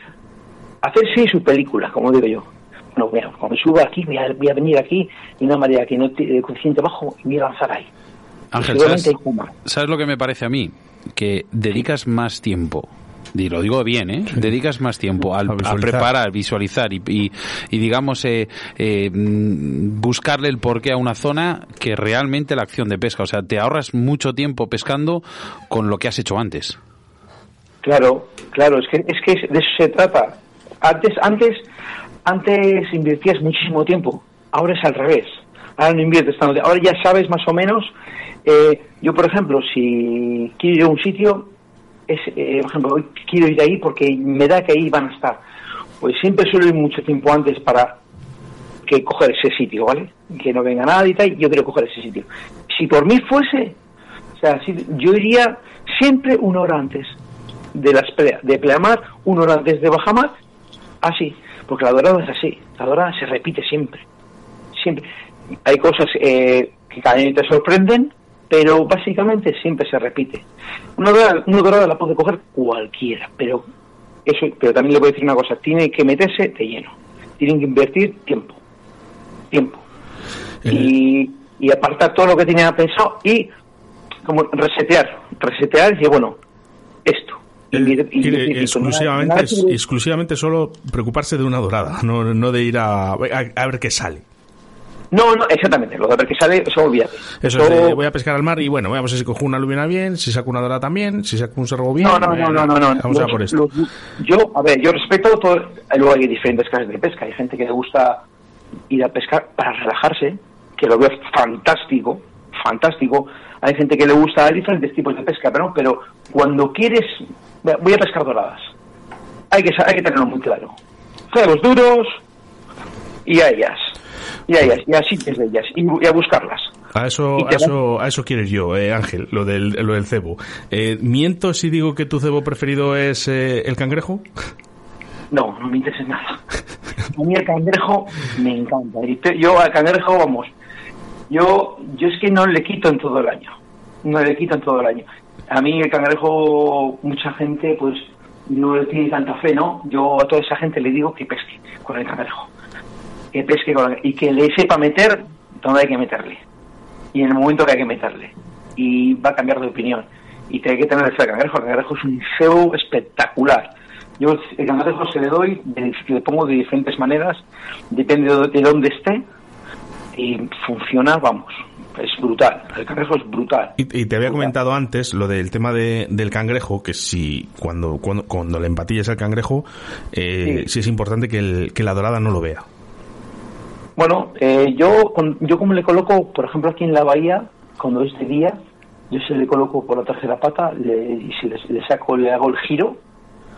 hacerse su película, como digo yo. Bueno, mira, cuando suba aquí, voy a, venir aquí y una manera que no tiene coeficiente bajo y voy a lanzar ahí. Ángel, ¿sabes, ¿sabes lo que me parece a mí? Que dedicas más tiempo y lo digo bien, ¿eh? Dedicas más tiempo al, a, preparar, visualizar y, y, digamos, eh, eh, buscarle el porqué a una zona que realmente la acción de pesca. O sea, te ahorras mucho tiempo pescando con lo que has hecho antes. Claro, claro, es que, es que de eso se trata. Antes, antes, antes invertías muchísimo tiempo, ahora es al revés. Ahora no inviertes tanto. Ahora ya sabes más o menos. Eh, yo, por ejemplo, si quiero ir a un sitio, es, eh, por ejemplo, hoy quiero ir ahí porque me da que ahí van a estar. Pues siempre suelo ir mucho tiempo antes para que coger ese sitio, ¿vale? Que no venga nadie y tal, yo quiero coger ese sitio. Si por mí fuese, o sea, si, yo iría siempre una hora antes de las de pleamar, una hora antes de bajamar, así, porque la dorada es así, la dorada se repite siempre, siempre. hay cosas eh, que cada año te sorprenden, pero básicamente siempre se repite. Una dorada, una dorada la puede coger cualquiera, pero eso, pero también le voy a decir una cosa, tiene que meterse de lleno, tienen que invertir tiempo, tiempo. Y, y apartar todo lo que tenía pensado y como resetear, resetear y decir, bueno, esto. Quiere exclusivamente, solo preocuparse de una dorada, no, no de ir a, a, a ver qué sale. No, no, exactamente, lo de ver que sale, eso olvídate. Eso es de, voy a pescar al mar y bueno, vamos a ver si cojo una lubina bien, si saco una dorada también, si saco un cerro bien. No, no, no, bueno, no, no, no. Vamos a por esto. los- yo, a ver, yo respeto todo. Luego hay diferentes clases de pesca. Hay gente que le gusta ir a pescar para relajarse, que lo veo fantástico, fantástico. Hay gente que le gusta hay diferentes tipos de pesca, pero, pero cuando quieres, voy a pescar doradas. Hay que, hay que tenerlo muy claro. Cebos duros y a ellas. Y a ellas, y a sitios de ellas, y, y a buscarlas. A eso, a eso, a eso quieres yo, eh, Ángel, lo del, lo del cebo. Eh, ¿Miento si digo que tu cebo preferido es eh, el cangrejo? No, no me interesa nada. A mí el cangrejo me encanta. Yo al cangrejo, vamos, yo, yo es que no le quito en todo el año. No le quito en todo el año. A mí el cangrejo, mucha gente, pues, no le tiene tanta fe, ¿no? Yo a toda esa gente le digo que pesque con el cangrejo. Que pesque con el- y que le sepa meter donde hay que meterle. Y en el momento que hay que meterle. Y va a cambiar de opinión. Y te hay que tener fe al cangrejo. El cangrejo es un cebo espectacular. Yo el cangrejo se le doy, le pongo de diferentes maneras, depende de, de dónde esté, y funciona, vamos, es brutal. El cangrejo es brutal. Y, y te había comentado antes lo del tema de, del cangrejo, que si cuando, cuando, cuando le empatillas al cangrejo, eh, sí. Sí. es importante que, el- que la dorada no lo vea. Bueno, eh, yo, con- yo como le coloco, por ejemplo, aquí en la bahía, cuando es de día, yo se le coloco por la tercera pata le, y se le, le saco, le hago el giro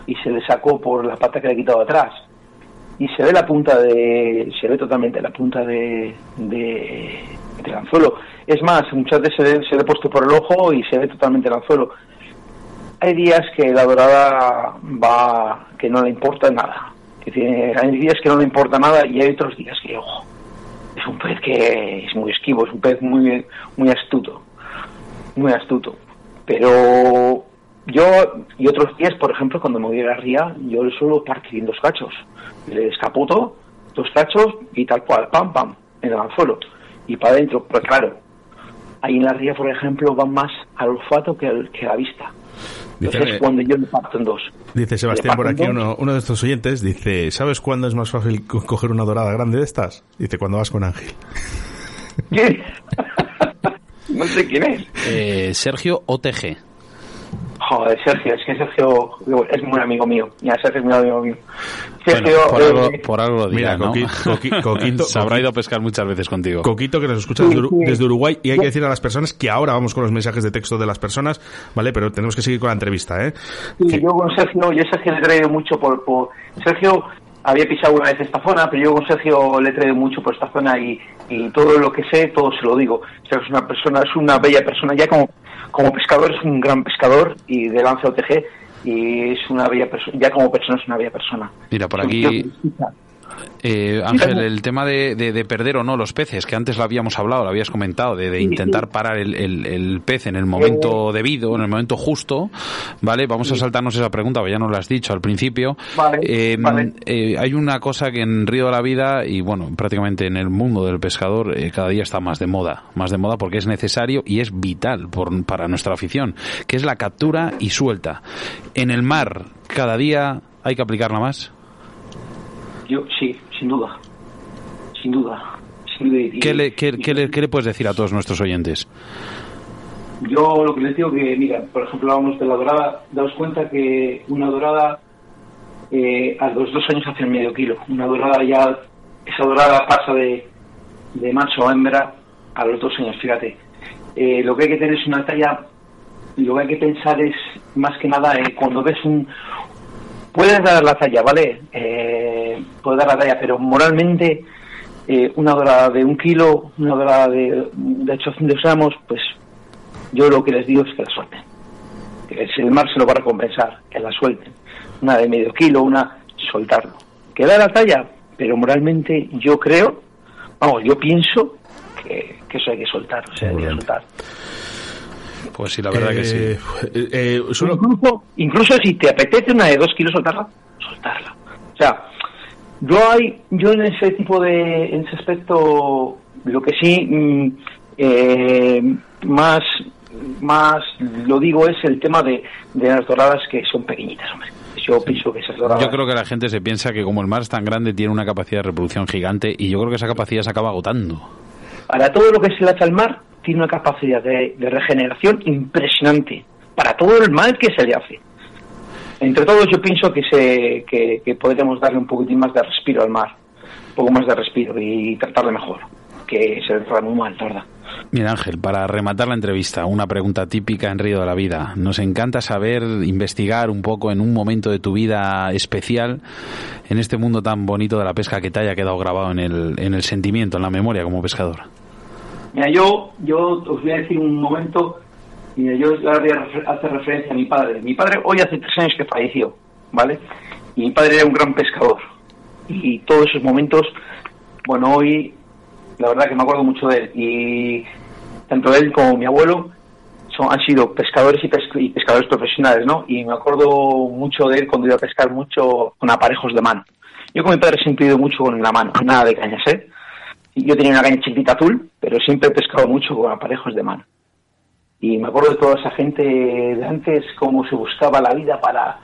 y se le saco por la pata que le he quitado atrás. Y se ve la punta de, se ve totalmente la punta de, de, del anzuelo. Es más, muchas veces se, le he puesto por el ojo y se ve totalmente el anzuelo. Hay días que la dorada va, que no le importa nada. Hay días que no le importa nada y hay otros días que, ojo, es un pez que es muy esquivo, es un pez muy, muy astuto, muy astuto. Pero yo, y otros días, por ejemplo, cuando me voy a la ría, yo le suelo partir en dos cachos. Le escapoto dos cachos y tal cual, pam, pam, en el anzuelo. Y para adentro, pero claro, ahí en la ría, por ejemplo, van más al olfato que, al- que a la vista. Dice, Entonces es cuando yo le parto en dos. dice Sebastián por aquí, uno, uno de estos oyentes, dice, ¿sabes cuándo es más fácil co- coger una dorada grande de estas? Dice, cuando vas con Ángel. ¿Quién? no sé quién es. Eh, Sergio OTG. Joder, Sergio, es que Sergio es muy amigo mío. Ya, Sergio es muy amigo mío. Bueno, Sergio, por, eh, algo, por algo lo dirá, Mira, ¿no? Coqui- Coqui- Coquito- Se habrá ido a pescar muchas veces contigo. Coquito que nos escucha Sí, desde, Uru- sí. desde Uruguay y hay que decir a las personas que ahora vamos con los mensajes de texto de las personas, ¿vale? Pero tenemos que seguir con la entrevista, ¿eh? Sí, Que- yo con Sergio, yo a Sergio le he traído mucho por, por- Sergio había pisado una vez esta zona, pero yo con Sergio le he traído mucho por esta zona y, y todo lo que sé, todo se lo digo. Sergio es una persona, es una bella persona, ya como, como pescador es un gran pescador y de Lance OTG y es una bella persona, ya como persona es una bella persona. Mira, por aquí-. Eh, Ángel, el tema de, de- de perder o no los peces, que antes lo habíamos hablado, lo habías comentado, de, intentar parar el, el- el pez en el momento debido, en el momento justo, ¿vale? Vamos a saltarnos esa pregunta, porque ya nos lo has dicho al principio. Vale, Eh, vale. eh, hay una cosa que en Río de la Vida y, bueno, prácticamente en el mundo del pescador eh, cada día está más de moda, más de moda porque es necesario y es vital por- para nuestra afición, que es la captura y suelta. En el mar, cada día hay que aplicarla más. Yo, sí, sin duda. Sin duda. Sin duda. Y- ¿Qué le, qué- y- qué le- qué le puedes decir a todos nuestros oyentes? Yo lo que les digo que, mira, por ejemplo, hablamos de la dorada, daos cuenta que una dorada eh, a los dos años hace medio kilo. Una dorada ya, esa dorada pasa de, de macho a hembra a los dos años, fíjate. Eh, lo que hay que tener es una talla, lo que hay que pensar es más que nada eh, cuando ves un... Puedes dar la talla, ¿vale? Eh, puedes dar la talla, pero moralmente eh, una dorada de un kilo, una dorada de, de 800 gramos, pues yo lo que les digo es que la suelten. Que si el mar se lo va a recompensar, que la suelten. Una de medio kilo, una, soltarlo. Que da la talla, pero moralmente yo creo, vamos, yo pienso que eso hay que soltar, o sea, hay que soltar. Pues sí, la verdad que sí. Eh, eh, eh, solo- Incluso, incluso si te apetece una de dos kilos soltarla, soltarla. O sea, yo hay, yo en ese tipo de, en ese aspecto, lo que sí mm, eh, más, más lo digo es el tema de, de las doradas que son pequeñitas, hombre. Yo pienso que esas doradas. Yo creo que la gente se piensa que como el mar es tan grande tiene una capacidad de reproducción gigante y yo creo que esa capacidad se acaba agotando. Para todo lo que se le hace al mar, tiene una capacidad de, regeneración impresionante. Para todo el mal que se le hace. Entre todos, yo pienso que, se, que, que podremos darle un poquitín más de respiro al mar. Un poco más de respiro y tratarle mejor. Que muy mal, la verdad. Mira Ángel, para rematar la entrevista, una pregunta típica en Río de la Vida. Nos encanta saber, investigar un poco en un momento de tu vida especial, en este mundo tan bonito de la pesca que te haya quedado grabado en el, en el sentimiento, en la memoria como pescador. Mira, yo, yo os voy a decir un momento. Mira, yo hacer referencia a mi padre. Mi padre hoy hace tres años que falleció, ¿vale? Y mi padre era un gran pescador. Y todos esos momentos, bueno, hoy la verdad que me acuerdo mucho de él. Y tanto él como mi abuelo son, han sido pescadores y, pes- y pescadores profesionales, ¿no? Y me acuerdo mucho de él cuando iba a pescar mucho con aparejos de mano. Yo con mi padre siempre he ido mucho con la mano, nada de cañas, ¿eh? Yo tenía una caña chiquita azul, pero siempre he pescado mucho con aparejos de mano. Y me acuerdo de toda esa gente de antes, cómo se buscaba la vida para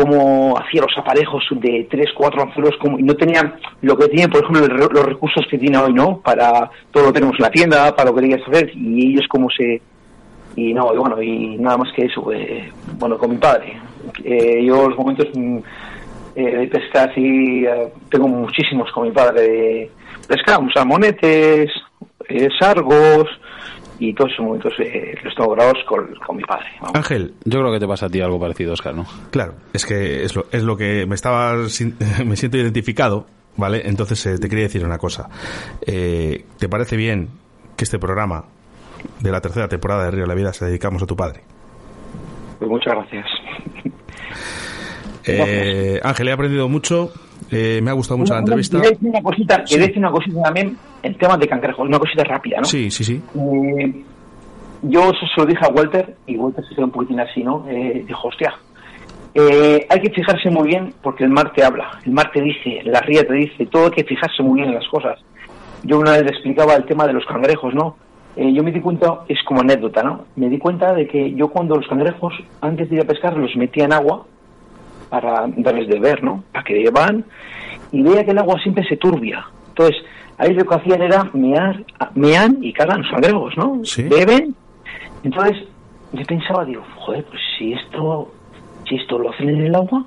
cómo hacía los aparejos de tres, cuatro anzuelos, como, y no tenían lo que tienen, por ejemplo, los recursos que tiene hoy, ¿no? Para todo lo tenemos en la tienda, para lo que querías hacer, y ellos como se... Y no, y bueno, y nada más que eso, eh, bueno, con mi padre. Eh, yo los momentos mm, eh, de pesca así, eh, tengo muchísimos con mi padre de pescamos salmonetes, eh, sargos, y todos esos momentos eh, los tengo grabados con, con mi padre. vamos. Ángel, Yo creo que te pasa a ti algo parecido, Oscar, ¿no? claro, es que es lo, es lo que me estaba me siento identificado, ¿vale? Entonces eh, te quería decir una cosa. Eh, ¿Te parece bien que este programa de la tercera temporada de Río de la Vida se dedicamos a tu padre? Pues muchas gracias. Eh, Ángel, he aprendido mucho, eh, me ha gustado mucho la entrevista. Decir una cosita, Sí. decir una cosita también en temas de cangrejos, una cosita rápida, ¿no? Sí, sí, sí. Eh, yo eso se lo dije a Walter y Walter se quedó un poquitín así, ¿no? Eh, dijo, hostia, eh, hay que fijarse muy bien porque el mar te habla, el mar te dice, la ría te dice, todo hay que fijarse muy bien en las cosas. Yo una vez le explicaba el tema de los cangrejos, ¿no? Yo me di cuenta, es como anécdota, ¿no? Me di cuenta de que yo cuando los cangrejos, antes de ir a pescar, los metía en agua para darles de ver, ¿no? Para que llevan y veía que el agua siempre se turbia. Entonces, ahí lo que hacían era mear, mean y cagan los cangrejos, ¿no? Sí. Beben. Entonces, yo pensaba, digo, joder, pues si esto, si esto lo hacen en el agua,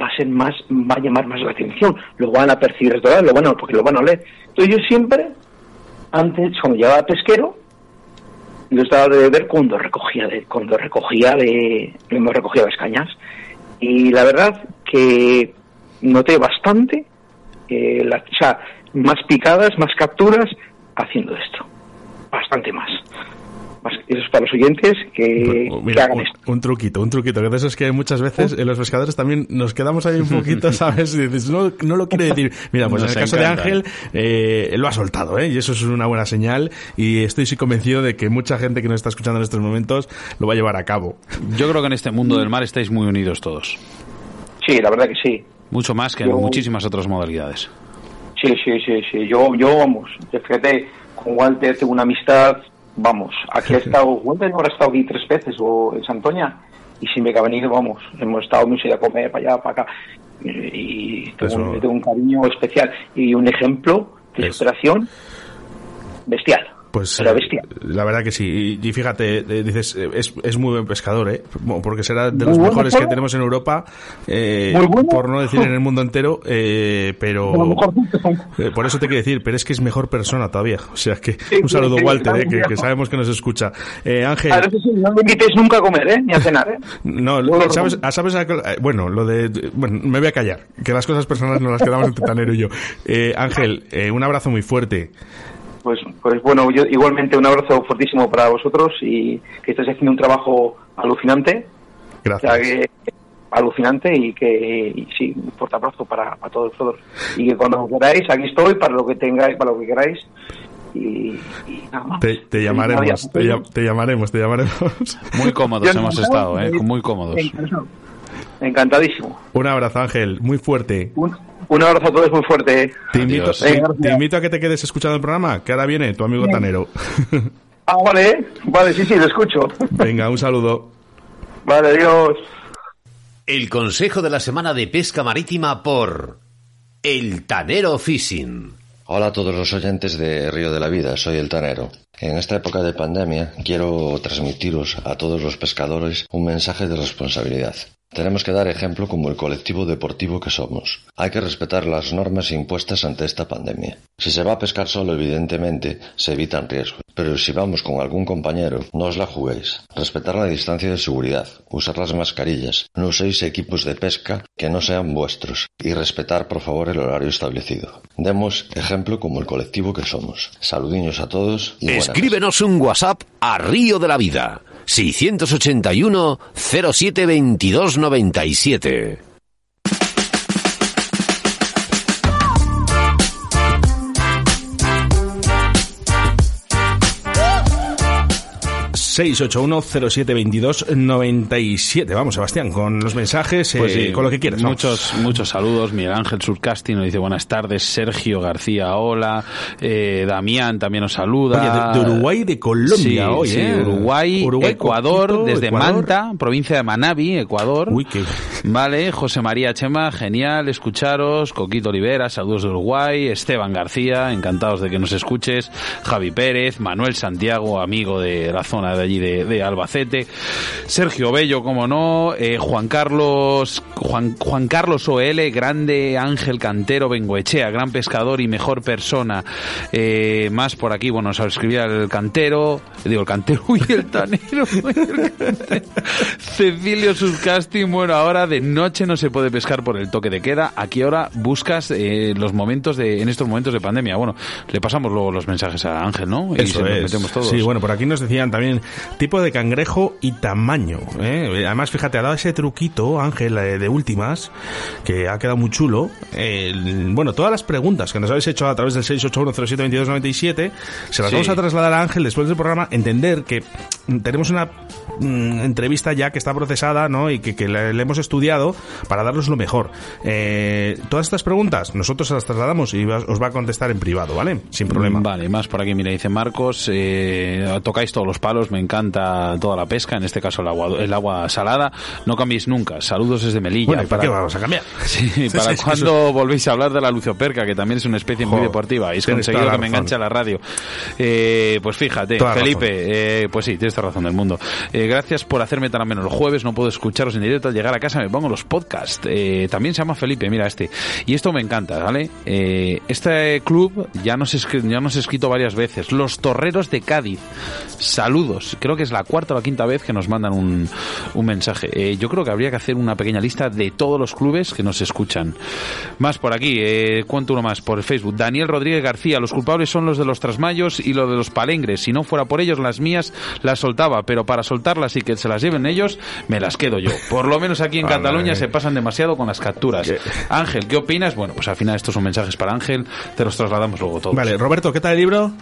va a ser más, va a llamar más la atención, lo van a percibir todo, lo van a, porque lo van a oler. Entonces yo siempre, antes, cuando llegaba al pesquero, los daba de beber cuando recogía de, cuando recogía de, cuando recogía las cañas. Y la verdad que noté bastante, eh, la- o sea, más picadas, más capturas haciendo esto. Bastante más. Eso es para los oyentes que, que mira, hagan un, esto. un truquito, un truquito, que de eso es que muchas veces en los pescadores también nos quedamos ahí un poquito, ¿sabes? Y dices, no, no lo quiere decir. Mira, pues Nos en el caso encanta. de Ángel, eh, lo ha soltado, ¿eh? Y eso es una buena señal y estoy sí convencido de que mucha gente que nos está escuchando en estos momentos lo va a llevar a cabo. Yo creo que en este mundo del mar estáis muy unidos todos. Sí, la verdad que sí. Mucho más que en muchísimas otras modalidades. Sí, sí, sí, sí. Yo, yo vamos, fíjate, con Walter tengo una amistad, vamos, aquí ha estado, Walter no habrá estado aquí tres veces o en Santoña, y siempre que ha venido, vamos, hemos estado mucho a comer para allá, para acá, y tengo, un, tengo un cariño especial y un ejemplo de superación bestial. Pues pero eh, bestial. la verdad que sí. Y, y fíjate, eh, dices, eh, es, es muy buen pescador, ¿eh? Porque será de Muy los bueno, mejores que tenemos en Europa, eh, bueno. por no decir en el mundo entero, eh, pero... Eh, Por eso te quiero decir, pero es que es mejor persona todavía. O sea que un saludo, Walter, eh, que, que sabemos que nos escucha. Eh, Ángel, no me invitéis nunca a comer, ¿eh? Ni a cenar, ¿eh? no, ¿sabes? ah, ¿sabes a- eh, bueno, lo de, bueno, me voy a callar, que las cosas personales nos las quedamos entre Tanero y yo. Eh, Ángel, eh, un abrazo muy fuerte. Pues, pues bueno, yo igualmente un abrazo fortísimo para vosotros y que estáis haciendo un trabajo alucinante. O Gracias. sea, que alucinante y que y sí, un fuerte abrazo para, para todos vosotros. Y que cuando queráis, aquí estoy para lo que tengáis, para lo que queráis. y, y nada más. Te, te llamaremos, te, te llamaremos, te llamaremos. Muy cómodos hemos estado, ¿eh? eh, Muy cómodos. Encantadísimo. Un abrazo, Ángel, muy fuerte. Un, un abrazo a todos muy fuerte. Te invito, te, invito a que te quedes escuchando el programa, que ahora viene tu amigo Tanero. Ah, vale, vale, sí, sí, lo escucho. Venga, un saludo. Vale, adiós. El consejo de la semana de pesca marítima por El Tanero Fishing. Hola a todos los oyentes de Río de la Vida, soy el Tanero. En esta época de pandemia quiero transmitiros a todos los pescadores un mensaje de responsabilidad. Tenemos que dar ejemplo como el colectivo deportivo que somos. Hay que respetar las normas impuestas ante esta pandemia. Si se va a pescar solo, evidentemente, se evitan riesgos. Pero si vamos con algún compañero, no os la juguéis. Respetar la distancia de seguridad, usar las mascarillas, no uséis equipos de pesca que no sean vuestros y respetar por favor el horario establecido. Demos ejemplo como el colectivo que somos. Saludiños a todos y Escríbenos un WhatsApp a Río de la Vida. 681 07 22 97. Siete Vamos, Sebastián, con los mensajes, eh, Pues sí, con lo que quieras. Muchos, muchos saludos. Miguel Ángel Surcasti nos dice buenas tardes. Sergio García, hola. Eh, Damián también nos saluda. Oye, de, de Uruguay de Colombia Sí, hoy, sí, ¿eh? Uruguay, Ecuador, Coquito, desde Ecuador. Manta, provincia de Manabi, Ecuador. Uy, qué- Vale, José María Chema, genial escucharos. Coquito Olivera, saludos de Uruguay. Esteban García, encantados de que nos escuches. Javi Pérez, Manuel Santiago, amigo de la zona de allí de, de Albacete. Sergio Bello, como no. Eh, Juan Carlos, Juan, Juan Carlos OL, grande Ángel Cantero Bengoechea, gran pescador y mejor persona. Eh, más por aquí, bueno, nos escribía el cantero, digo el cantero, uy, el tanero. el cantero. Cecilio Suscasti, bueno, ahora de noche no se puede pescar por el toque de queda. ¿A qué hora buscas eh, los momentos de, en estos momentos de pandemia? Bueno, le pasamos luego los mensajes a Ángel, ¿no? Y Eso se los es. metemos todos. Sí, bueno, por aquí nos decían también tipo de cangrejo y tamaño. ¿eh? Además, fíjate, ha dado ese truquito, Ángel, eh, de últimas, que ha quedado muy chulo. El- bueno, todas las preguntas que nos habéis hecho a través del 681072297, se las Sí. vamos a trasladar a Ángel después del programa. Entender que tenemos una mm, entrevista ya que está procesada, ¿no? Y que, que le, le hemos estudiado para darnos lo mejor. Eh, todas estas preguntas nosotros las trasladamos y os va a contestar en privado, ¿vale? Sin problema. Vale, más por aquí, mira, dice Marcos, eh, tocáis todos los palos, me encanta toda la pesca, en este caso el agua, el agua salada, no cambiéis nunca, saludos desde Melilla. Bueno, ¿y ¿para qué vamos a cambiar? Sí, ¿para Sí, sí, cuándo volvéis a hablar de la lucioperca, que también es una especie muy deportiva? Habéis conseguido que la me enganche a la radio. Eh, pues fíjate, la Felipe, eh, pues sí, tienes toda razón del mundo. Eh, gracias por hacerme tan ameno el jueves, no puedo escucharos en directo, al llegar a casa me pongo los podcasts. Eh, también se llama Felipe, mira este. Y esto me encanta, ¿vale? Eh, este club ya nos, ya nos he escrito varias veces, Los Torreros de Cádiz. Saludos, creo que es la cuarta o la quinta vez que nos mandan un, un mensaje. Eh, yo creo que habría que hacer una pequeña lista de todos los clubes que nos escuchan. Más por aquí, cuento uno más por Facebook. Daniel Rodríguez García, los culpables son los de los trasmayos y los de los palengres. Si no fuera por ellos, las mías las soltaba, pero para y que se las lleven ellos, me las quedo yo. Por lo menos aquí en Vale. Cataluña se pasan demasiado con las capturas. Ángel, ¿qué opinas? Bueno, pues al final estos son mensajes para Ángel, te los trasladamos luego todos. Vale, Roberto, ¿qué tal el libro?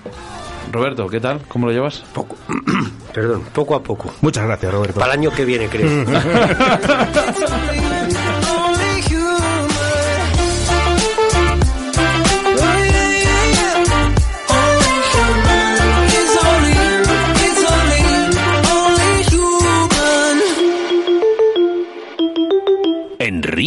Roberto, ¿qué tal? ¿Cómo lo llevas? Poco. Perdón, poco a poco. Muchas gracias, Roberto. Para el año que viene, creo.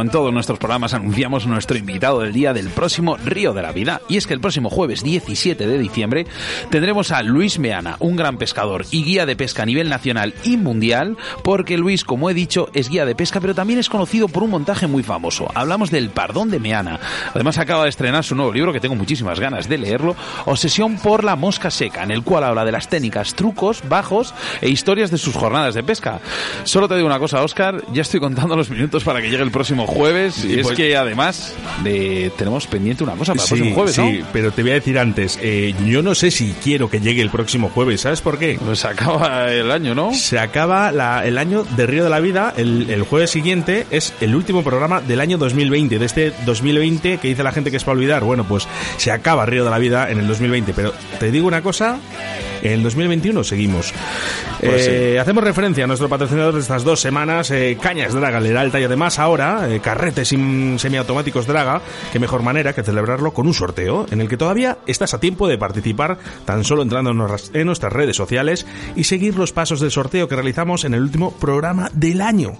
En todos nuestros programas, anunciamos nuestro invitado del día del próximo Río de la Vida. Y es que el próximo jueves 17 de diciembre tendremos a Luis Meana, un gran pescador y guía de pesca a nivel nacional y mundial, porque Luis, como he dicho, es guía de pesca, pero también es conocido por un montaje muy famoso. Hablamos del Pardón de Meana. Además, acaba de estrenar su nuevo libro, que tengo muchísimas ganas de leerlo, Obsesión por la mosca seca, en el cual habla de las técnicas, trucos, bajos e historias de sus jornadas de pesca. Solo te digo una cosa, Oscar, ya estoy contando los minutos para que llegue el próximo jueves. y es pues- que además de, tenemos pendiente una cosa para el Sí, próximo jueves, ¿no? sí, pero te voy a decir antes, eh, yo no sé si quiero que llegue el próximo jueves, ¿sabes por qué? Pues acaba el año, ¿no? Se acaba la- el año de Río de la Vida, el, el jueves siguiente es el último programa del año 2020, de este 2020 que dice la gente que es para olvidar. Bueno, pues se acaba Río de la Vida en el 2020, pero te digo una cosa, en el 2021 seguimos. Pues Eh, Hacemos referencia a nuestro patrocinador de estas dos semanas, eh, Cañas Draga Leralta, y además ahora eh, carretes semiautomáticos Draga, qué mejor manera que celebrarlo con un sorteo en el que todavía estás a tiempo de participar tan solo entrando en nuestras redes sociales y seguir los pasos del sorteo que realizamos en el último programa del año.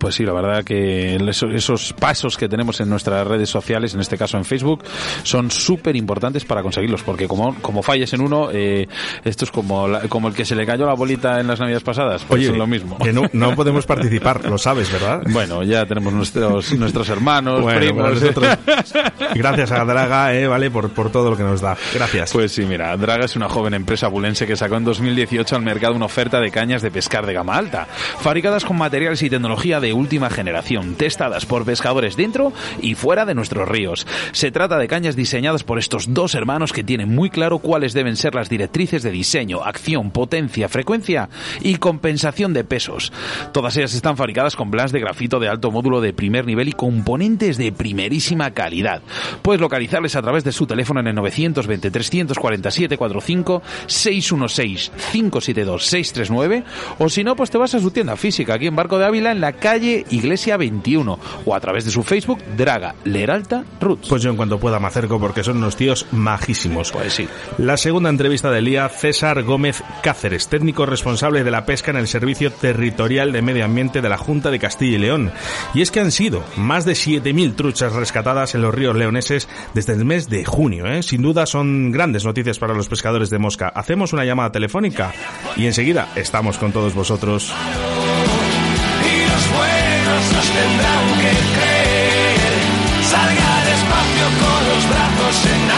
Pues sí, la verdad que esos, esos pasos que tenemos en nuestras redes sociales, en este caso en Facebook, son súper importantes para conseguirlos, porque como, como falles en uno, eh, esto es como, la- como el que se le cayó la bolita en las navidades pasadas, pues es lo mismo. que no, no podemos participar, lo sabes, ¿verdad? Bueno, ya tenemos nuestros, nuestros hermanos, Bueno, primos. nosotros- Gracias a Draga, eh, ¿vale? Por, por todo lo que nos da. Gracias. Pues sí, mira, Draga es una joven empresa bulense que sacó en 2018 al mercado una oferta de cañas de pescar de gama alta, fabricadas con materiales y tecnología de última generación, testadas por pescadores dentro y fuera de nuestros ríos. Se trata de cañas diseñadas por estos dos hermanos que tienen muy claro cuáles deben ser las directrices de diseño, acción, potencia, frecuencia y compensación de pesos. Todas ellas están fabricadas con blas de grafito de alto módulo de primer nivel y componentes de primerísima calidad. Puedes localizarles a través de su teléfono en el 920 347 45 616 572 639 o si no pues te vas a su tienda física aquí en Barco de Ávila en la calle Iglesia 21 o a través de su Facebook Draga Leralta Roots. Pues yo en cuanto pueda me acerco porque son unos tíos majísimos. Pues sí. La segunda entrevista del día, César Gómez Cáceres, técnico responsable de la pesca en el Servicio Territorial de Medio Ambiente de la Junta de Castilla y León. Y es que han sido más de 7.000 truchas rescatadas en los ríos leoneses desde el mes de junio. ¿eh? Sin duda son grandes noticias para los pescadores de mosca. Hacemos una llamada telefónica y enseguida estamos con todos vosotros. Buenos nos tendrán que creer. Salga despacio con los brazos en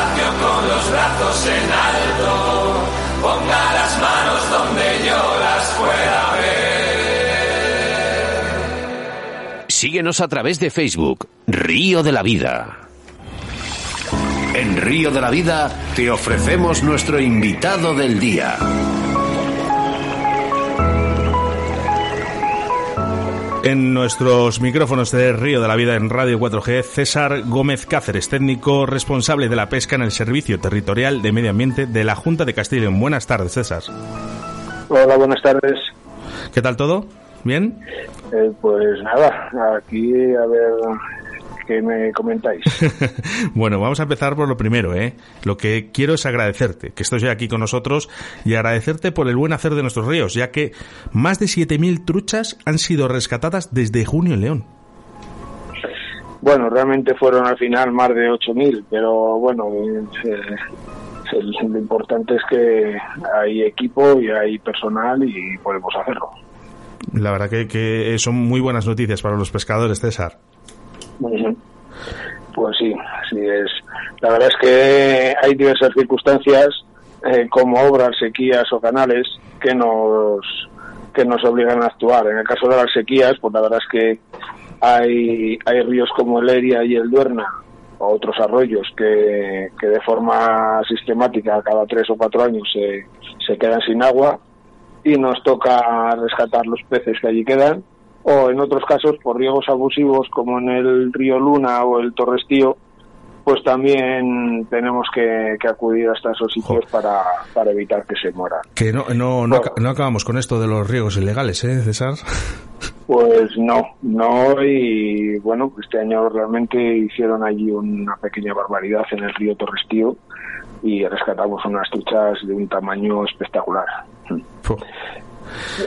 despacio con los brazos en alto, ponga las manos donde yo las pueda ver. Síguenos a través de Facebook, Río de la Vida. En Río de la Vida te ofrecemos nuestro invitado del día. En nuestros micrófonos de Río de la Vida en Radio 4G, César Gómez Cáceres, técnico responsable de la pesca en el Servicio Territorial de Medio Ambiente de la Junta de Castilla. Buenas tardes, César. Hola, buenas tardes. ¿Qué tal todo? ¿Bien? Eh, pues nada, aquí a ver qué me comentáis. bueno, vamos a empezar por lo primero, ¿eh? Lo que quiero es agradecerte que estés hoy aquí con nosotros y agradecerte por el buen hacer de nuestros ríos, ya que más de 7.000 truchas han sido rescatadas desde junio en León. Bueno, realmente fueron al final más de 8.000, pero bueno, eh, lo importante es que hay equipo y hay personal y podemos hacerlo. La verdad que, que son muy buenas noticias para los pescadores, César. Pues sí, así es. La verdad es que hay diversas circunstancias, eh, como obras, sequías o canales, que nos que nos obligan a actuar. En el caso de las sequías, pues la verdad es que hay, hay ríos como el Eria y el Duerna, o otros arroyos que, que de forma sistemática cada tres o cuatro años se, se quedan sin agua y nos toca rescatar los peces que allí quedan o en otros casos por riegos abusivos como en el río Luna o el Torrestío, pues también tenemos que, que acudir hasta esos sitios para, para evitar que se muera. Que no, no, no, no acabamos con esto de los riegos ilegales, ¿eh, César? Pues no, no, y bueno, este año realmente hicieron allí una pequeña barbaridad en el río Torrestío y rescatamos unas truchas de un tamaño espectacular.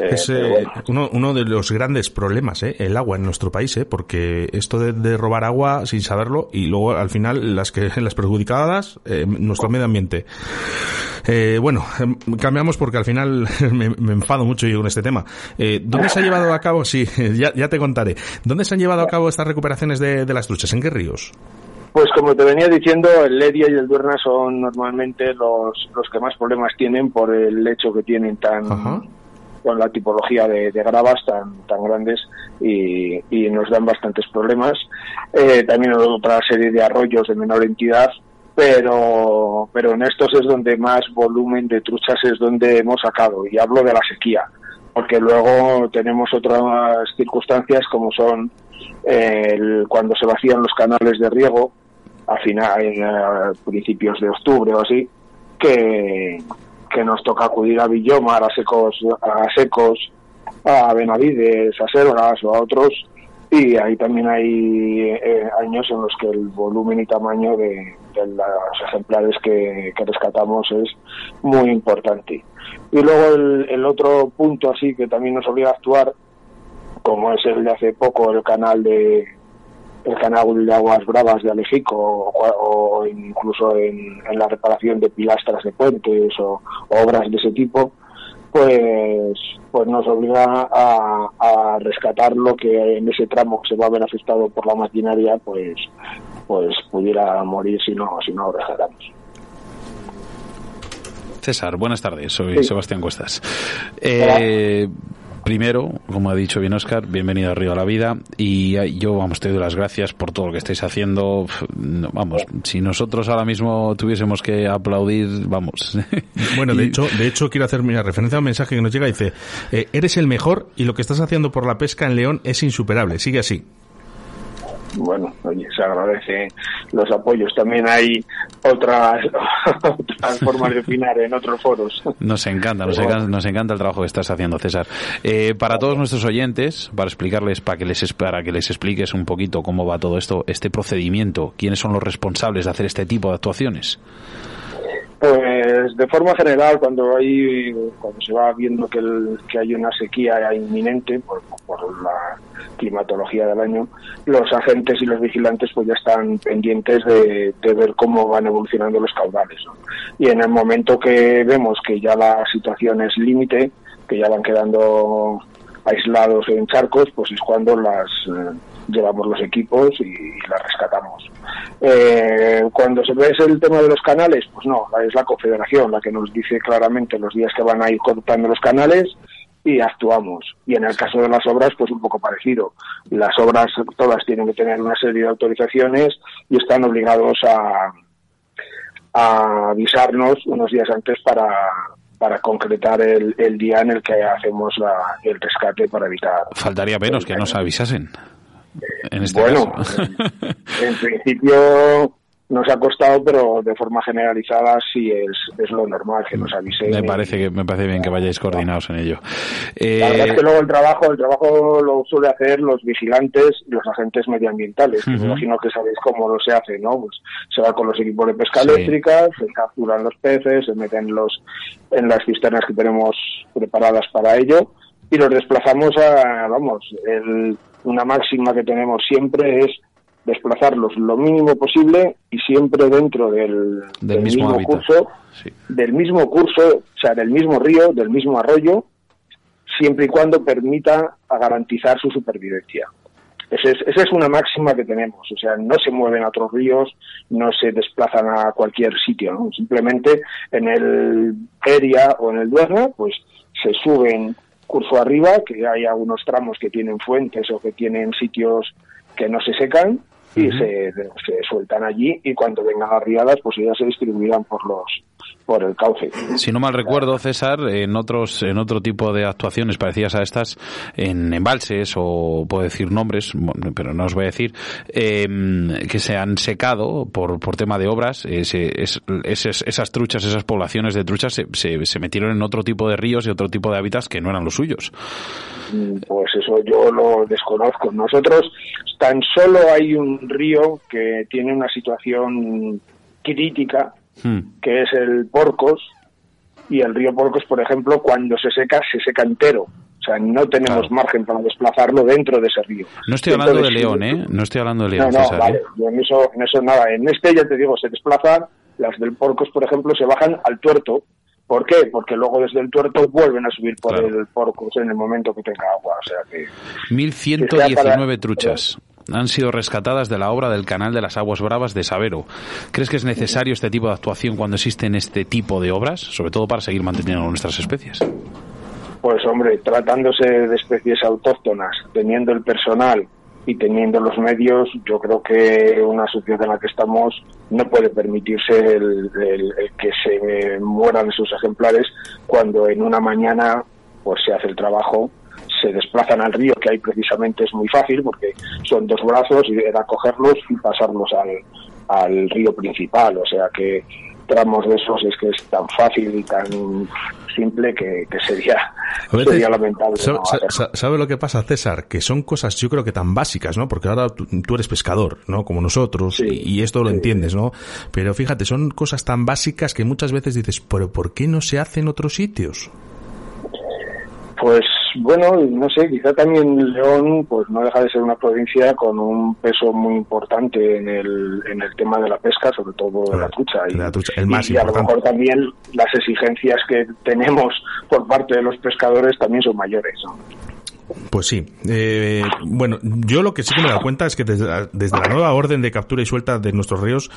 Es eh, uno, uno, de los grandes problemas, eh, el agua en nuestro país, eh, porque esto de, robar agua sin saberlo y luego al final las que las perjudicadas, nuestro medio ambiente. bueno, em, cambiamos porque al final me, enfado mucho yo con este tema. ¿Dónde se ha llevado a cabo? Sí, ya, ya te contaré. ¿Dónde se han llevado a cabo estas recuperaciones de, las truchas? ¿En qué ríos? Pues como te venía diciendo, el Ledia y el Duerna son normalmente los, los que más problemas tienen por el hecho que tienen tan, con la tipología de, gravas tan, tan grandes y, nos dan bastantes problemas. Eh, también otra serie de arroyos de menor entidad, pero, pero en estos es donde más volumen de truchas es donde hemos sacado, y hablo de la sequía, porque luego tenemos otras circunstancias como son eh, cuando se vacían los canales de riego, a, final, a principios de octubre o así, que, que nos toca acudir a Villomar, a Secos, a Secos, a Benavides, a Sergas o a otros, y ahí también hay eh, años en los que el volumen y tamaño de, los ejemplares que, rescatamos es muy importante. Y luego el, el, otro punto así que también nos obliga a actuar, como es el de hace poco el canal de, el canal de aguas bravas de Alejico o, incluso en, la reparación de pilastras de puentes o, obras de ese tipo, pues, pues nos obliga a, rescatar lo que en ese tramo que se va a ver afectado por la maquinaria, pues, pues pudiera morir si no, si no lo rescatamos. César, buenas tardes. Soy Sebastián Cuestas. Eh, primero, como ha dicho bien Oscar, bienvenido a Río a la Vida y yo, vamos, te doy las gracias por todo lo que estáis haciendo. Vamos, si nosotros ahora mismo tuviésemos que aplaudir, vamos. Bueno, de hecho, de hecho quiero hacer una referencia a un mensaje que nos llega. Dice, eh, eres el mejor y lo que estás haciendo por la pesca en León es insuperable. Sigue así bueno, oye, se agradece los apoyos. También hay otras, formas de opinar en otros foros. Nos encanta, nos, encanta, nos encanta el trabajo que estás haciendo, César. Eh, para todos nuestros oyentes, para explicarles, para que les, para que les expliques un poquito cómo va todo esto, este procedimiento, quiénes son los responsables de hacer este tipo de actuaciones. Pues de forma general, cuando hay, cuando se va viendo que, hay una sequía inminente por, por, la climatología del año, los agentes y los vigilantes pues ya están pendientes de, ver cómo van evolucionando los caudales. Y en el momento que vemos que ya la situación es límite, que ya van quedando aislados en charcos, pues es cuando las eh, llevamos los equipos y, las rescatamos. Eh, cuando se ve el tema de los canales, pues no, es la Confederación la que nos dice claramente los días que van a ir cortando los canales y actuamos. Y en el caso de las obras, pues un poco parecido. Las obras todas tienen que tener una serie de autorizaciones y están obligados a, a avisarnos unos días antes para, para concretar el, el, día en el que hacemos la, el rescate para evitar. Faltaría menos que nos avisasen. En este bueno, en, principio nos ha costado, pero de forma generalizada sí es, es lo normal que nos avise. Me parece que me parece bien que vayáis coordinados en ello. La verdad es eh, que luego el trabajo, el trabajo lo suele hacer los vigilantes y los agentes medioambientales. Me imagino que sabéis cómo lo se hace, ¿no? Pues se va con los equipos de pesca eléctrica, se capturan los peces, se meten los en las cisternas que tenemos preparadas para ello y los desplazamos a, vamos, el una máxima que tenemos siempre es desplazarlos lo mínimo posible y siempre dentro del, mismo, curso, del mismo curso, o sea, del mismo río, del mismo arroyo, siempre y cuando permita garantizar su supervivencia. Esa es, esa es una máxima que tenemos, o sea, no se mueven a otros ríos, no se desplazan a cualquier sitio, simplemente en el Eria o en el Duerna, pues se suben curso arriba, que hay algunos tramos que tienen fuentes o que tienen sitios que no se secan y se, se, sueltan allí y cuando vengan arriadas pues ya se distribuirán por los por el cauce. Si no mal recuerdo, César, en otros en otro tipo de actuaciones parecidas a estas, en embalses o puedo decir nombres, pero no os voy a decir, eh, que se han secado por, por tema de obras, ese- es- esas, esas truchas, esas poblaciones de truchas se, se, se metieron en otro tipo de ríos y otro tipo de hábitats que no eran los suyos. Mm, Pues eso yo lo desconozco. Nosotros tan solo hay un río que tiene una situación crítica, Hmm. que es el Porcos, y el río Porcos, por ejemplo, cuando se seca, se seca entero. O sea, no tenemos margen para desplazarlo dentro de ese río. No estoy hablando de León, ¿eh? No estoy hablando de León, no, no, César. vale, ¿eh? yo en eso, en eso nada. En este, ya te digo, se desplazan, las del Porcos, por ejemplo, se bajan al tuerto. ¿Por qué? Porque luego desde el tuerto vuelven a subir por el Porcos en el momento que tenga agua. O sea que. 1119 truchas han sido rescatadas de la obra del Canal de las Aguas Bravas de Sabero. ¿Crees que es necesario este tipo de actuación cuando existen este tipo de obras, sobre todo para seguir manteniendo nuestras especies? Pues hombre, tratándose de especies autóctonas, teniendo el personal y teniendo los medios, yo creo que una sociedad en la que estamos no puede permitirse el, que se mueran esos ejemplares cuando en una mañana pues se hace el trabajo, se desplazan al río, que ahí precisamente es muy fácil porque son dos brazos y era cogerlos y pasarlos al, al río principal, o sea que tramos de esos es que es tan fácil y tan simple que, que sería, sería lamentable. ¿Sabe, no sa- hacerlo. sa- sabe lo que pasa, César? Que son cosas, yo creo que tan básicas, ¿no? Porque ahora tú, tú eres pescador, ¿no? Como nosotros, y, y esto lo entiendes, ¿no? Pero fíjate, son cosas tan básicas que muchas veces dices, ¿pero por qué no se hace en otros sitios? Pues bueno, no sé, quizá también León pues no deja de ser una provincia con un peso muy importante en el, en el tema de la pesca, sobre todo de la trucha. Y, La trucha, el más y a lo mejor también las exigencias que tenemos por parte de los pescadores también son mayores. ¿no? Pues sí. Eh, bueno, yo lo que sí que me he dado cuenta es que desde la, desde la nueva orden de captura y suelta de nuestros ríos,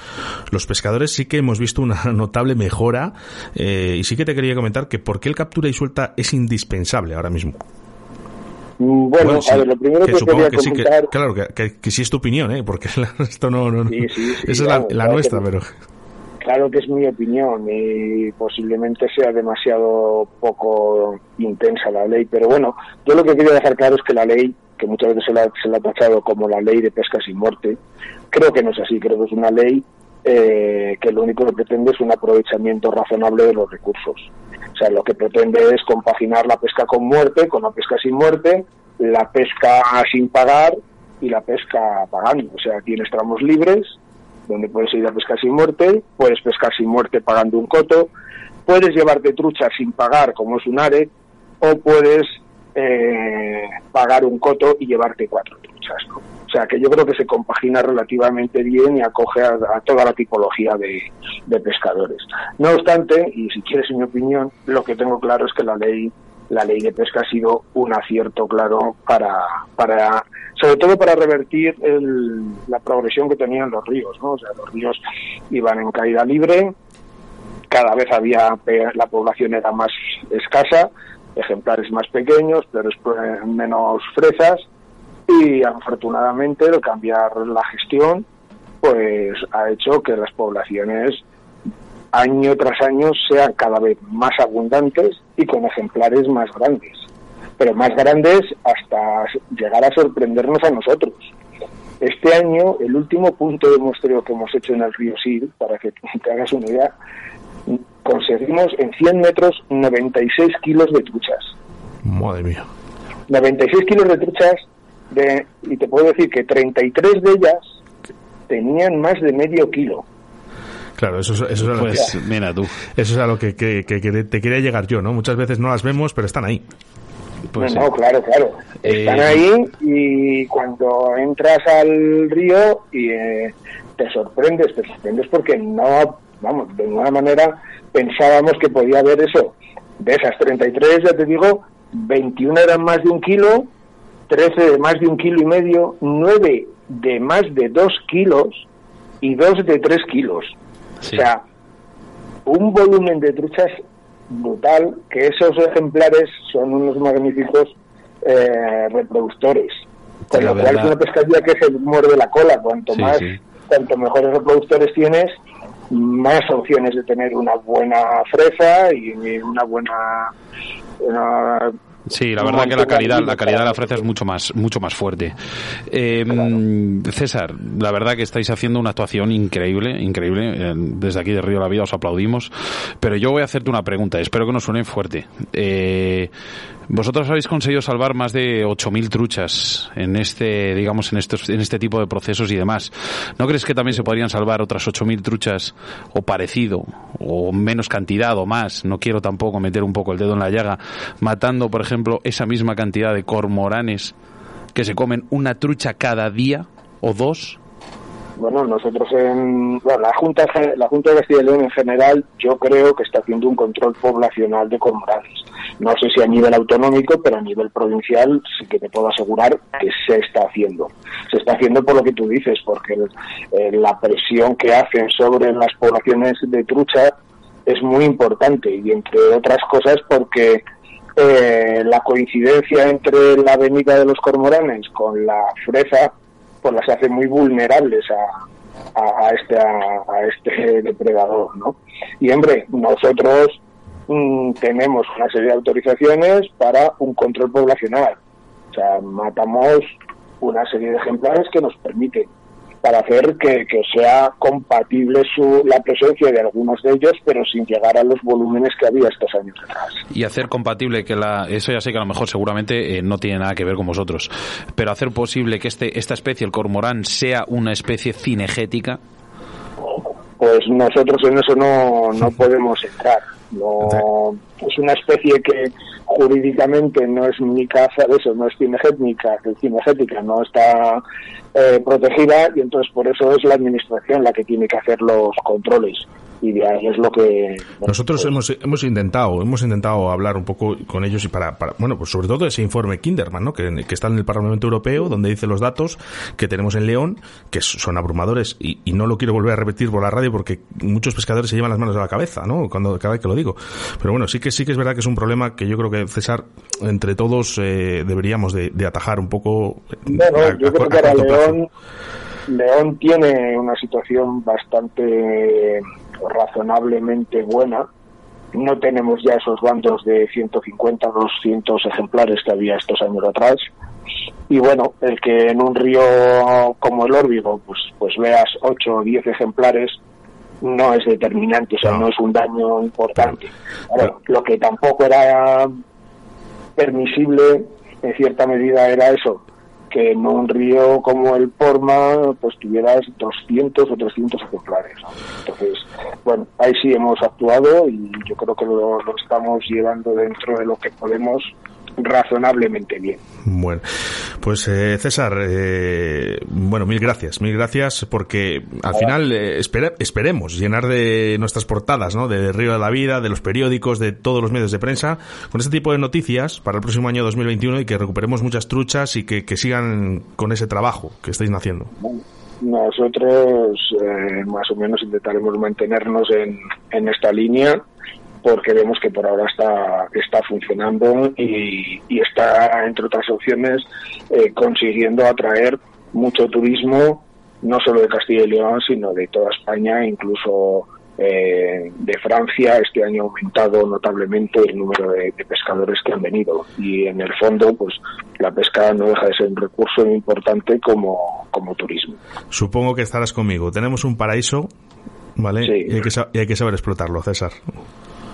los pescadores sí que hemos visto una notable mejora. eh, y sí que te quería comentar que por qué el captura y suelta es indispensable ahora mismo. Mm, Bueno, sí, a ver, lo primero que, quería que sí, que, comentar... claro, que, sí es tu opinión, ¿eh? Porque la- esto no... no, no- Sí, esa es la, la claro nuestra, pero... Claro que es mi opinión y posiblemente sea demasiado poco intensa la ley, pero bueno, yo lo que quería dejar claro es que la ley, que muchas veces se la, se la ha tachado como la ley de pesca sin muerte, creo que no es así, creo que es una ley eh, que lo único que pretende es un aprovechamiento razonable de los recursos. O sea, lo que pretende es compaginar la pesca con muerte, con la pesca sin muerte, la pesca sin pagar y la pesca pagando. O sea, tienes tramos libres donde puedes ir a pescar sin muerte, puedes pescar sin muerte pagando un coto, puedes llevarte trucha sin pagar, como es un ARE, o puedes eh, pagar un coto y llevarte cuatro truchas. O sea que yo creo que se compagina relativamente bien y acoge a, toda la tipología de, de pescadores. No obstante, y si quieres mi opinión, lo que tengo claro es que la ley la ley de pesca ha sido un acierto claro para, para sobre todo para revertir el- la progresión que tenían los ríos, ¿no? O sea, los ríos iban en caída libre, cada vez había la población era más escasa, ejemplares más pequeños, pero menos fresas y afortunadamente el cambiar la gestión pues ha hecho que las poblaciones año tras año sean cada vez más abundantes y con ejemplares más grandes. Pero más grandes hasta llegar a sorprendernos a nosotros. Este año, el último punto de muestreo que hemos hecho en el río Sil, para que te hagas una idea, conseguimos en 100 metros 96 kilos de truchas. Madre mía. 96 kilos de truchas de, y te puedo decir que 33 de ellas tenían más de medio kilo. Claro, eso, es- eso es a lo Pues, que, mira tú. eso es a lo que, que- que- que te quería llegar yo, ¿no? Muchas veces no las vemos, pero están ahí. Pues no, no, claro, claro. Están Eh, ahí y cuando entras al río y eh, te sorprendes, te sorprendes porque no, vamos, de ninguna manera pensábamos que podía haber eso. De esas 33, ya te digo, 21 eran más de un kilo, 13 de más de un kilo y medio, 9 de más de 2 kilos y 2 de 3 kilos. O sea, un volumen de truchas brutal, que esos ejemplares son unos magníficos eh, reproductores. Con La lo cual es una pescadilla que se muerde la cola. Cuanto Sí, más, sí. cuanto mejores reproductores tienes, más opciones de tener una buena fresa y una buena una Sí, la verdad que la calidad, la calidad de la fresa es mucho más, mucho más fuerte. Eh, César, la verdad que estáis haciendo una actuación increíble, increíble. Desde aquí de Río de la Vida os aplaudimos. Pero yo voy a hacerte una pregunta. Espero que nos suene fuerte. Eh, vosotros habéis conseguido salvar más de 8.000 truchas en este, digamos, en estos, en este tipo de procesos y demás. ¿No crees que también se podrían salvar otras 8.000 truchas o parecido, o menos cantidad o más? No quiero tampoco meter un poco el dedo en la llaga, matando, por ejemplo, esa misma cantidad de cormoranes que se comen una trucha cada día o dos. Bueno, nosotros en bueno, la Junta la Junta de Castilla y León en general, yo creo que está haciendo un control poblacional de cormoranes. No sé si a nivel autonómico, pero a nivel provincial sí que te puedo asegurar que se está haciendo. Se está haciendo por lo que tú dices, porque eh, la presión que hacen sobre las poblaciones de trucha es muy importante y entre otras cosas porque eh, la coincidencia entre la venida de los cormoranes con la fresa pues las hace muy vulnerables a, a, este a, este depredador no y hombre nosotros mm, tenemos una serie de autorizaciones para un control poblacional. O sea matamos una serie de ejemplares que nos permiten para hacer que, sea compatible su, la presencia de algunos de ellos, pero sin llegar a los volúmenes que había estos años atrás. Y hacer compatible que la, eso ya sé que a lo mejor seguramente eh, no tiene nada que ver con vosotros, pero hacer posible que este, esta especie, el cormorán, sea una especie cinegética. Pues nosotros en eso no, no podemos entrar. No, es una especie que jurídicamente no es ni caza eso, no es cinegética, cinegética no está eh, protegida y entonces por eso es la administración la que tiene que hacer los controles y de ahí es lo que nosotros pues hemos hemos intentado hemos intentado hablar un poco con ellos y para, para bueno pues sobre todo ese informe Kinderman ¿no? que, que, está en el Parlamento Europeo donde dice los datos que tenemos en León que son abrumadores y, y, no lo quiero volver a repetir por la radio porque muchos pescadores se llevan las manos a la cabeza no cuando cada vez que lo digo. Pero bueno sí que sí que es verdad que es un problema que yo creo que César entre todos eh, deberíamos de, de, atajar un poco bueno, yo creo que para León León tiene una situación bastante razonablemente buena. No tenemos ya esos bandos de 150, 200 ejemplares que había estos años atrás. Y bueno, el que en un río como el Órbigo pues, pues veas 8 o 10 ejemplares no es determinante, o sea, no, es un daño importante. lo que tampoco era permisible en cierta medida era eso, que en un río como el Porma pues tuvieras 200 o 300 ejemplares. Entonces, bueno, ahí sí hemos actuado y yo creo que lo, lo estamos llevando dentro de lo que podemos razonablemente bien. Bueno, pues eh, César, eh, bueno, mil gracias, mil gracias porque al final eh, esperemos llenar de nuestras portadas, ¿no? De Río de la Vida, de los periódicos, de todos los medios de prensa, con este tipo de noticias para el próximo año 2021 y que recuperemos muchas truchas y que, que sigan con ese trabajo que estáis haciendo. Nosotros más o menos intentaremos mantenernos en, en esta línea porque vemos que por ahora está, está funcionando y, está, entre otras opciones, eh, consiguiendo atraer mucho turismo, no solo de Castilla y León, sino de toda España, incluso eh, de Francia. Este año ha aumentado notablemente el número de, de, pescadores que han venido y en el fondo, pues la pesca no deja de ser un recurso importante como, como turismo. Supongo que estarás conmigo. Tenemos un paraíso, ¿vale? Y, hay que, y hay que saber explotarlo, César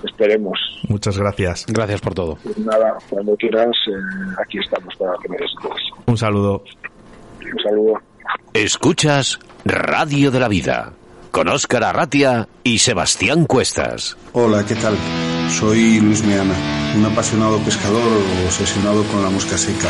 esperemos. Muchas gracias. Gracias por todo. Pues nada, cuando quieras, eh, aquí estamos para que me. Un saludo. Un saludo. Escuchas Radio de la Vida con Óscar Arratia y Sebastián Cuestas. Hola, ¿qué tal? Soy Luis Meana, un apasionado pescador obsesionado con la mosca seca.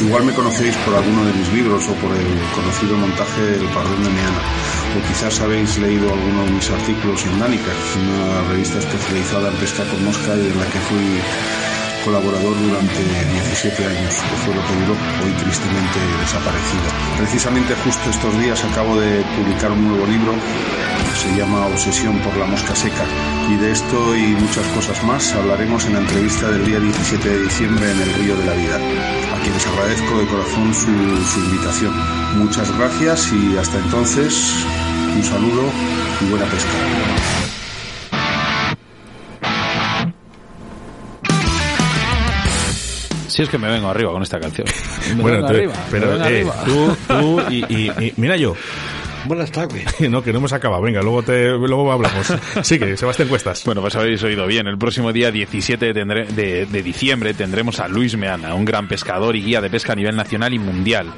Igual me conocéis por alguno de mis libros o por el conocido montaje El Pardón de Meana o quizás habéis leído alguno de mis artículos en Nánica, una revista especializada en pesca con mosca y en la que fui colaborador durante 17 años, que fue lo que duró, hoy tristemente desaparecido. Precisamente justo estos días acabo de publicar un nuevo libro, se llama Obsesión por la mosca seca, y de esto y muchas cosas más hablaremos en la entrevista del día 17 de diciembre en el Río de la Vida, a quienes agradezco de corazón su, su invitación. Muchas gracias y hasta entonces, Un saludo y buena pesca. Si es que me vengo arriba con esta canción. Me Bueno, vengo te- arriba, me pero vengo eh, arriba. tú, tú y, y- y- mira yo. Buenas tardes. No, que no hemos acabado. Venga, luego te, luego hablamos. Sigue, Sebastián Cuestas. Bueno, pues habéis oído bien. El próximo día 17 tendré- de, de diciembre tendremos a Luis Meana, un gran pescador y guía de pesca a nivel nacional y mundial.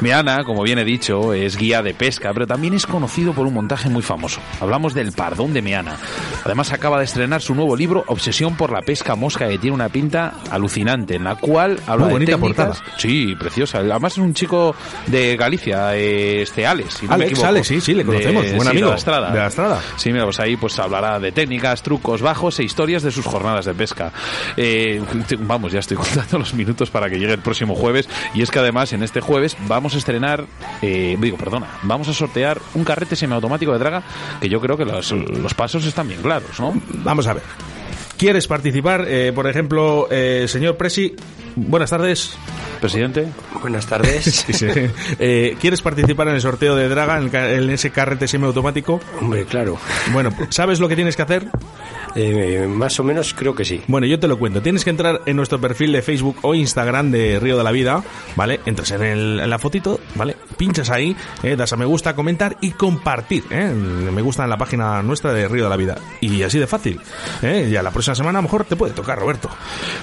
Meana, como bien he dicho, es guía de pesca, pero también es conocido por un montaje muy famoso. Hablamos del pardón de Meana. Además, acaba de estrenar su nuevo libro, Obsesión por la pesca mosca, que tiene una pinta alucinante, en la cual habla Muy bonita de técnicas. portada. Sí, preciosa. Además, es un chico de Galicia, eh, este Alex. si no me equivoco. Alex, sí, sí, le conocemos. De- Buen sí, amigo. De la Estrada. De la Estrada. Sí, mira, pues ahí pues hablará de técnicas, trucos bajos e historias de sus jornadas de pesca. Eh, vamos, ya estoy contando los minutos para que llegue el próximo jueves. Y es que además en este jueves vamos a estrenar, eh, digo, perdona, vamos a sortear un carrete semiautomático de draga que yo creo que los, los pasos están bien claros, ¿no? Vamos a ver. ¿Quieres participar? Eh, por ejemplo, eh, señor Presi, buenas tardes. Presidente. Buenas tardes. Sí, sí. Eh, ¿Quieres participar en el sorteo de Draga, en, el ca- en ese carrete semiautomático? Hombre, claro. Bueno, ¿sabes lo que tienes que hacer? Eh, más o menos creo que sí. Bueno, yo te lo cuento. Tienes que entrar en nuestro perfil de Facebook o Instagram de Río de la Vida, ¿vale? Entras en, el- en la fotito, ¿vale? Pinchas ahí, eh, das a me gusta, comentar y compartir, ¿eh? Me gusta en la página nuestra de Río de la Vida. Y así de fácil, ¿eh? Ya la próxima semana a lo mejor te puede tocar, Roberto.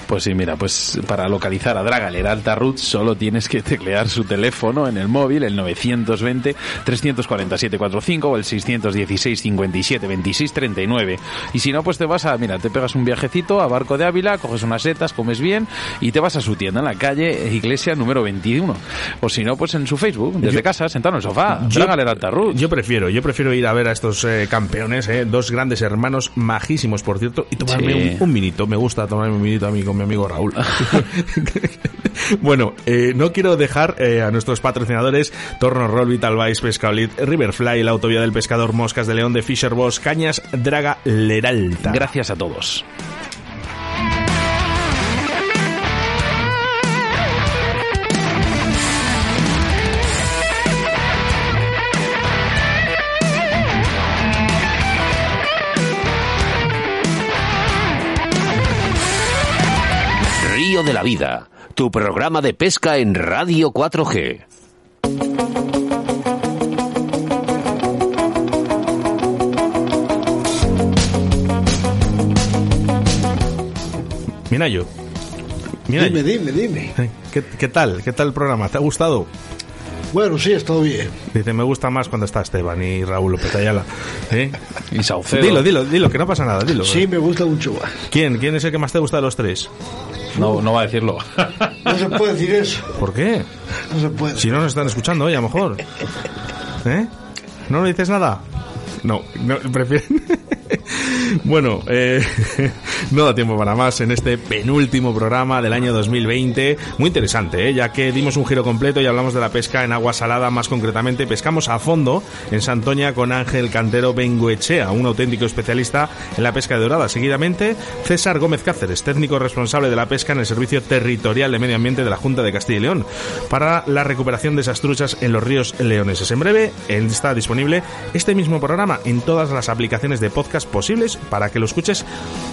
Pues sí, mira, pues para localizar a Draga Leralta Ruth solo tienes que teclear su teléfono en el móvil, el 920-347-45 o el 616-57-26-39. Y si no, pues te vas a, mira, te pegas un viajecito a Barco de Ávila, coges unas setas, comes bien y te vas a su tienda en la calle Iglesia número 21. O si no, pues en su Facebook, desde Yo- casa, sentado en el sofá. Yo- Draga Leralta Ruth. Yo prefiero, yo prefiero ir a ver a estos eh, campeones, eh, dos grandes hermanos, majísimos por cierto, y tomarme Sí. un, un minito. Me gusta tomarme un minito a mí con mi amigo Raúl. bueno, eh, no quiero dejar eh, a nuestros patrocinadores Torno Roll, Vital Vice, Pescaolit, Riverfly, la autovía del pescador, Moscas de León de Fisher Boss, Cañas, Draga, Leralta. Gracias a todos. De la Vida, tu programa de pesca en Radio 4G. Mira yo. Mira Dime, dime, dime. ¿Qué, ¿Qué tal? ¿Qué tal el programa? ¿Te ha gustado? Bueno, sí, está bien. Dice, me gusta más cuando está Esteban y Raúl López Ayala. ¿Eh? Y Saucedo. Dilo, dilo, dilo, que no pasa nada, dilo. Sí, me gusta mucho más. ¿Quién? ¿Quién es el que más te gusta de los tres? No, no va a decirlo. No se puede decir eso. ¿Por qué? No se puede. Si no nos están escuchando hoy, a lo mejor. ¿Eh? ¿No le dices nada? No, no prefieren. bueno, eh, no da tiempo para más en este penúltimo programa del año 2020. Muy interesante, ¿eh? ya que dimos un giro completo y hablamos de la pesca en agua salada, más concretamente. Pescamos a fondo en Santoña con Ángel Cantero Bengoechea, un auténtico especialista en la pesca de dorada. Seguidamente, César Gómez Cáceres, técnico responsable de la pesca en el Servicio Territorial de Medio Ambiente de la Junta de Castilla y León, para la recuperación de esas truchas en los ríos leoneses. En breve está disponible este mismo programa en todas las aplicaciones de podcast posibles para que lo escuches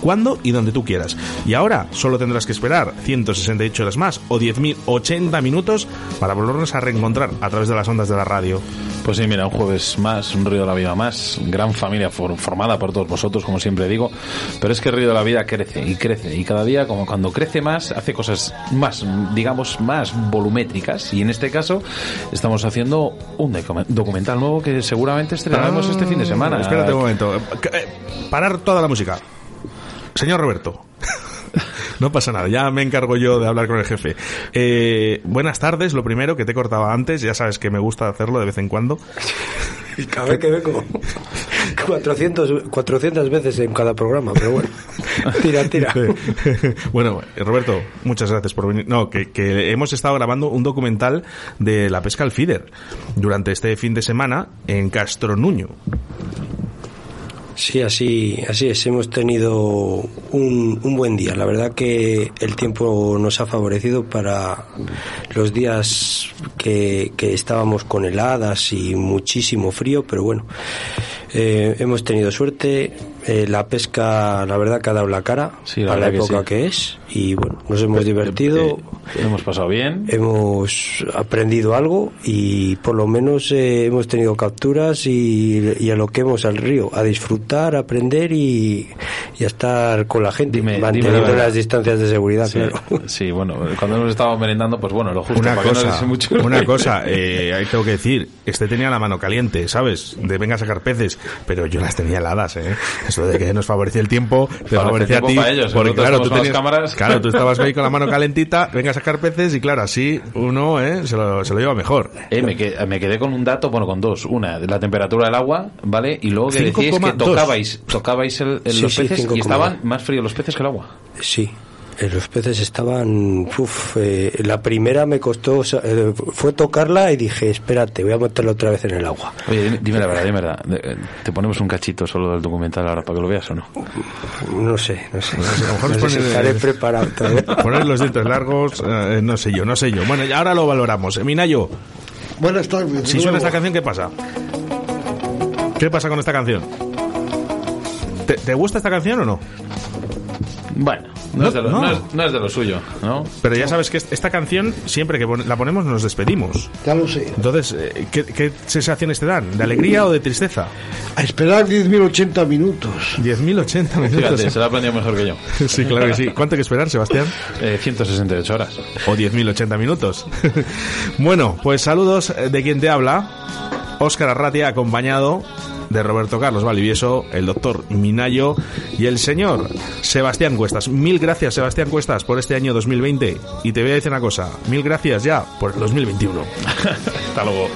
cuando y donde tú quieras. Y ahora solo tendrás que esperar 168 horas más o 10.080 minutos para volvernos a reencontrar a través de las ondas de la radio. Pues sí, mira, un jueves más, un Río de la Vida más, gran familia for- formada por todos vosotros, como siempre digo, pero es que el Río de la Vida crece y crece y cada día, como cuando crece más, hace cosas más, digamos, más volumétricas y en este caso estamos haciendo un docu- documental nuevo que seguramente estrenaremos este fin de semana. Ah, Espérate un momento. Eh, Toda la música. Señor Roberto. No pasa nada, ya me encargo yo de hablar con el jefe. Eh, buenas tardes, lo primero que te cortaba antes, ya sabes que me gusta hacerlo de vez en cuando. Y cada vez que vengo 400, 400 veces en cada programa, pero bueno. Tira, tira. bueno, eh, Roberto, muchas gracias por venir. No, que, que hemos estado grabando un documental de la pesca al feeder durante este fin de semana en Castro Nuño. Sí, así, así es. Hemos tenido un, un buen día. La verdad que el tiempo nos ha favorecido para los días que, que estábamos con heladas y muchísimo frío, pero bueno, eh, hemos tenido suerte. Eh, la pesca, la verdad, que ha dado la cara la a la que época sí. que es. Y bueno, nos hemos divertido. Eh, hemos pasado bien. Hemos aprendido algo y por lo menos eh, hemos tenido capturas y, y a lo que hemos al río, a disfrutar, a aprender y, y a estar con la gente, dime manteniendo las distancias de seguridad, Sí, claro. sí, bueno, cuando hemos estado merendando, pues bueno, lo justo. Una para que no cosa, les mucho una cosa, eh, ahí tengo que decir, este tenía la mano caliente, ¿sabes? De venga a sacar peces, pero yo las tenía heladas, ¿eh? Eso de que nos favorecía el tiempo, te favorecía a ti. ellos, porque claro, tú tenías- cámaras. claro, tú estabas ahí con la mano calentita, venga a sacar peces y claro, así uno, ¿eh? Se lo, se lo lleva mejor. Eh, me, quedé, me quedé con un dato, bueno, con dos. Una, de la temperatura del agua, ¿vale? Y luego que decíais que 5,2. tocabais, tocabais el- el- Sí, los peces 5,2. y estaban más fríos los peces que el agua. Sí. Eh, los peces estaban. Uf, eh, la primera me costó. eh, fue tocarla y dije, espérate, voy a meterla otra vez en el agua. Oye, dime, dime la verdad, dime la verdad. Eh, ¿Te ponemos un cachito solo del documental ahora para que lo veas o no? No sé, no sé. A lo mejor No es sé si poner- estaré preparado todavía. Poner los dientes largos, eh, no sé yo, no sé yo. Bueno, y ahora lo valoramos. Minayo, Buenas tardes. si suena esta canción, ¿qué pasa? ¿Qué pasa con esta canción? ¿Te, te gusta esta canción o no? Bueno, no, No, es de lo, no. no es- no es de lo suyo, ¿no? Pero ya sabes que est- esta canción, siempre que pon- la ponemos, nos despedimos. Ya lo sé. Entonces, eh, ¿qué, qué sensaciones te dan? ¿De alegría o de tristeza? A esperar 10.080 minutos. 10.080 minutos. Fíjate, se lo ha aprendido mejor que yo. Sí, claro que sí. ¿Cuánto hay que esperar, Sebastián? Eh, 168 horas. O 10.080 minutos. bueno, pues saludos de quien te habla. Óscar Arratia, acompañado de Roberto Carlos Valivieso, el doctor Minayo y el señor Sebastián Cuestas. Mil gracias, Sebastián Cuestas, por este año 2020. Y te voy a decir una cosa. Mil gracias ya por el 2021. Hasta luego.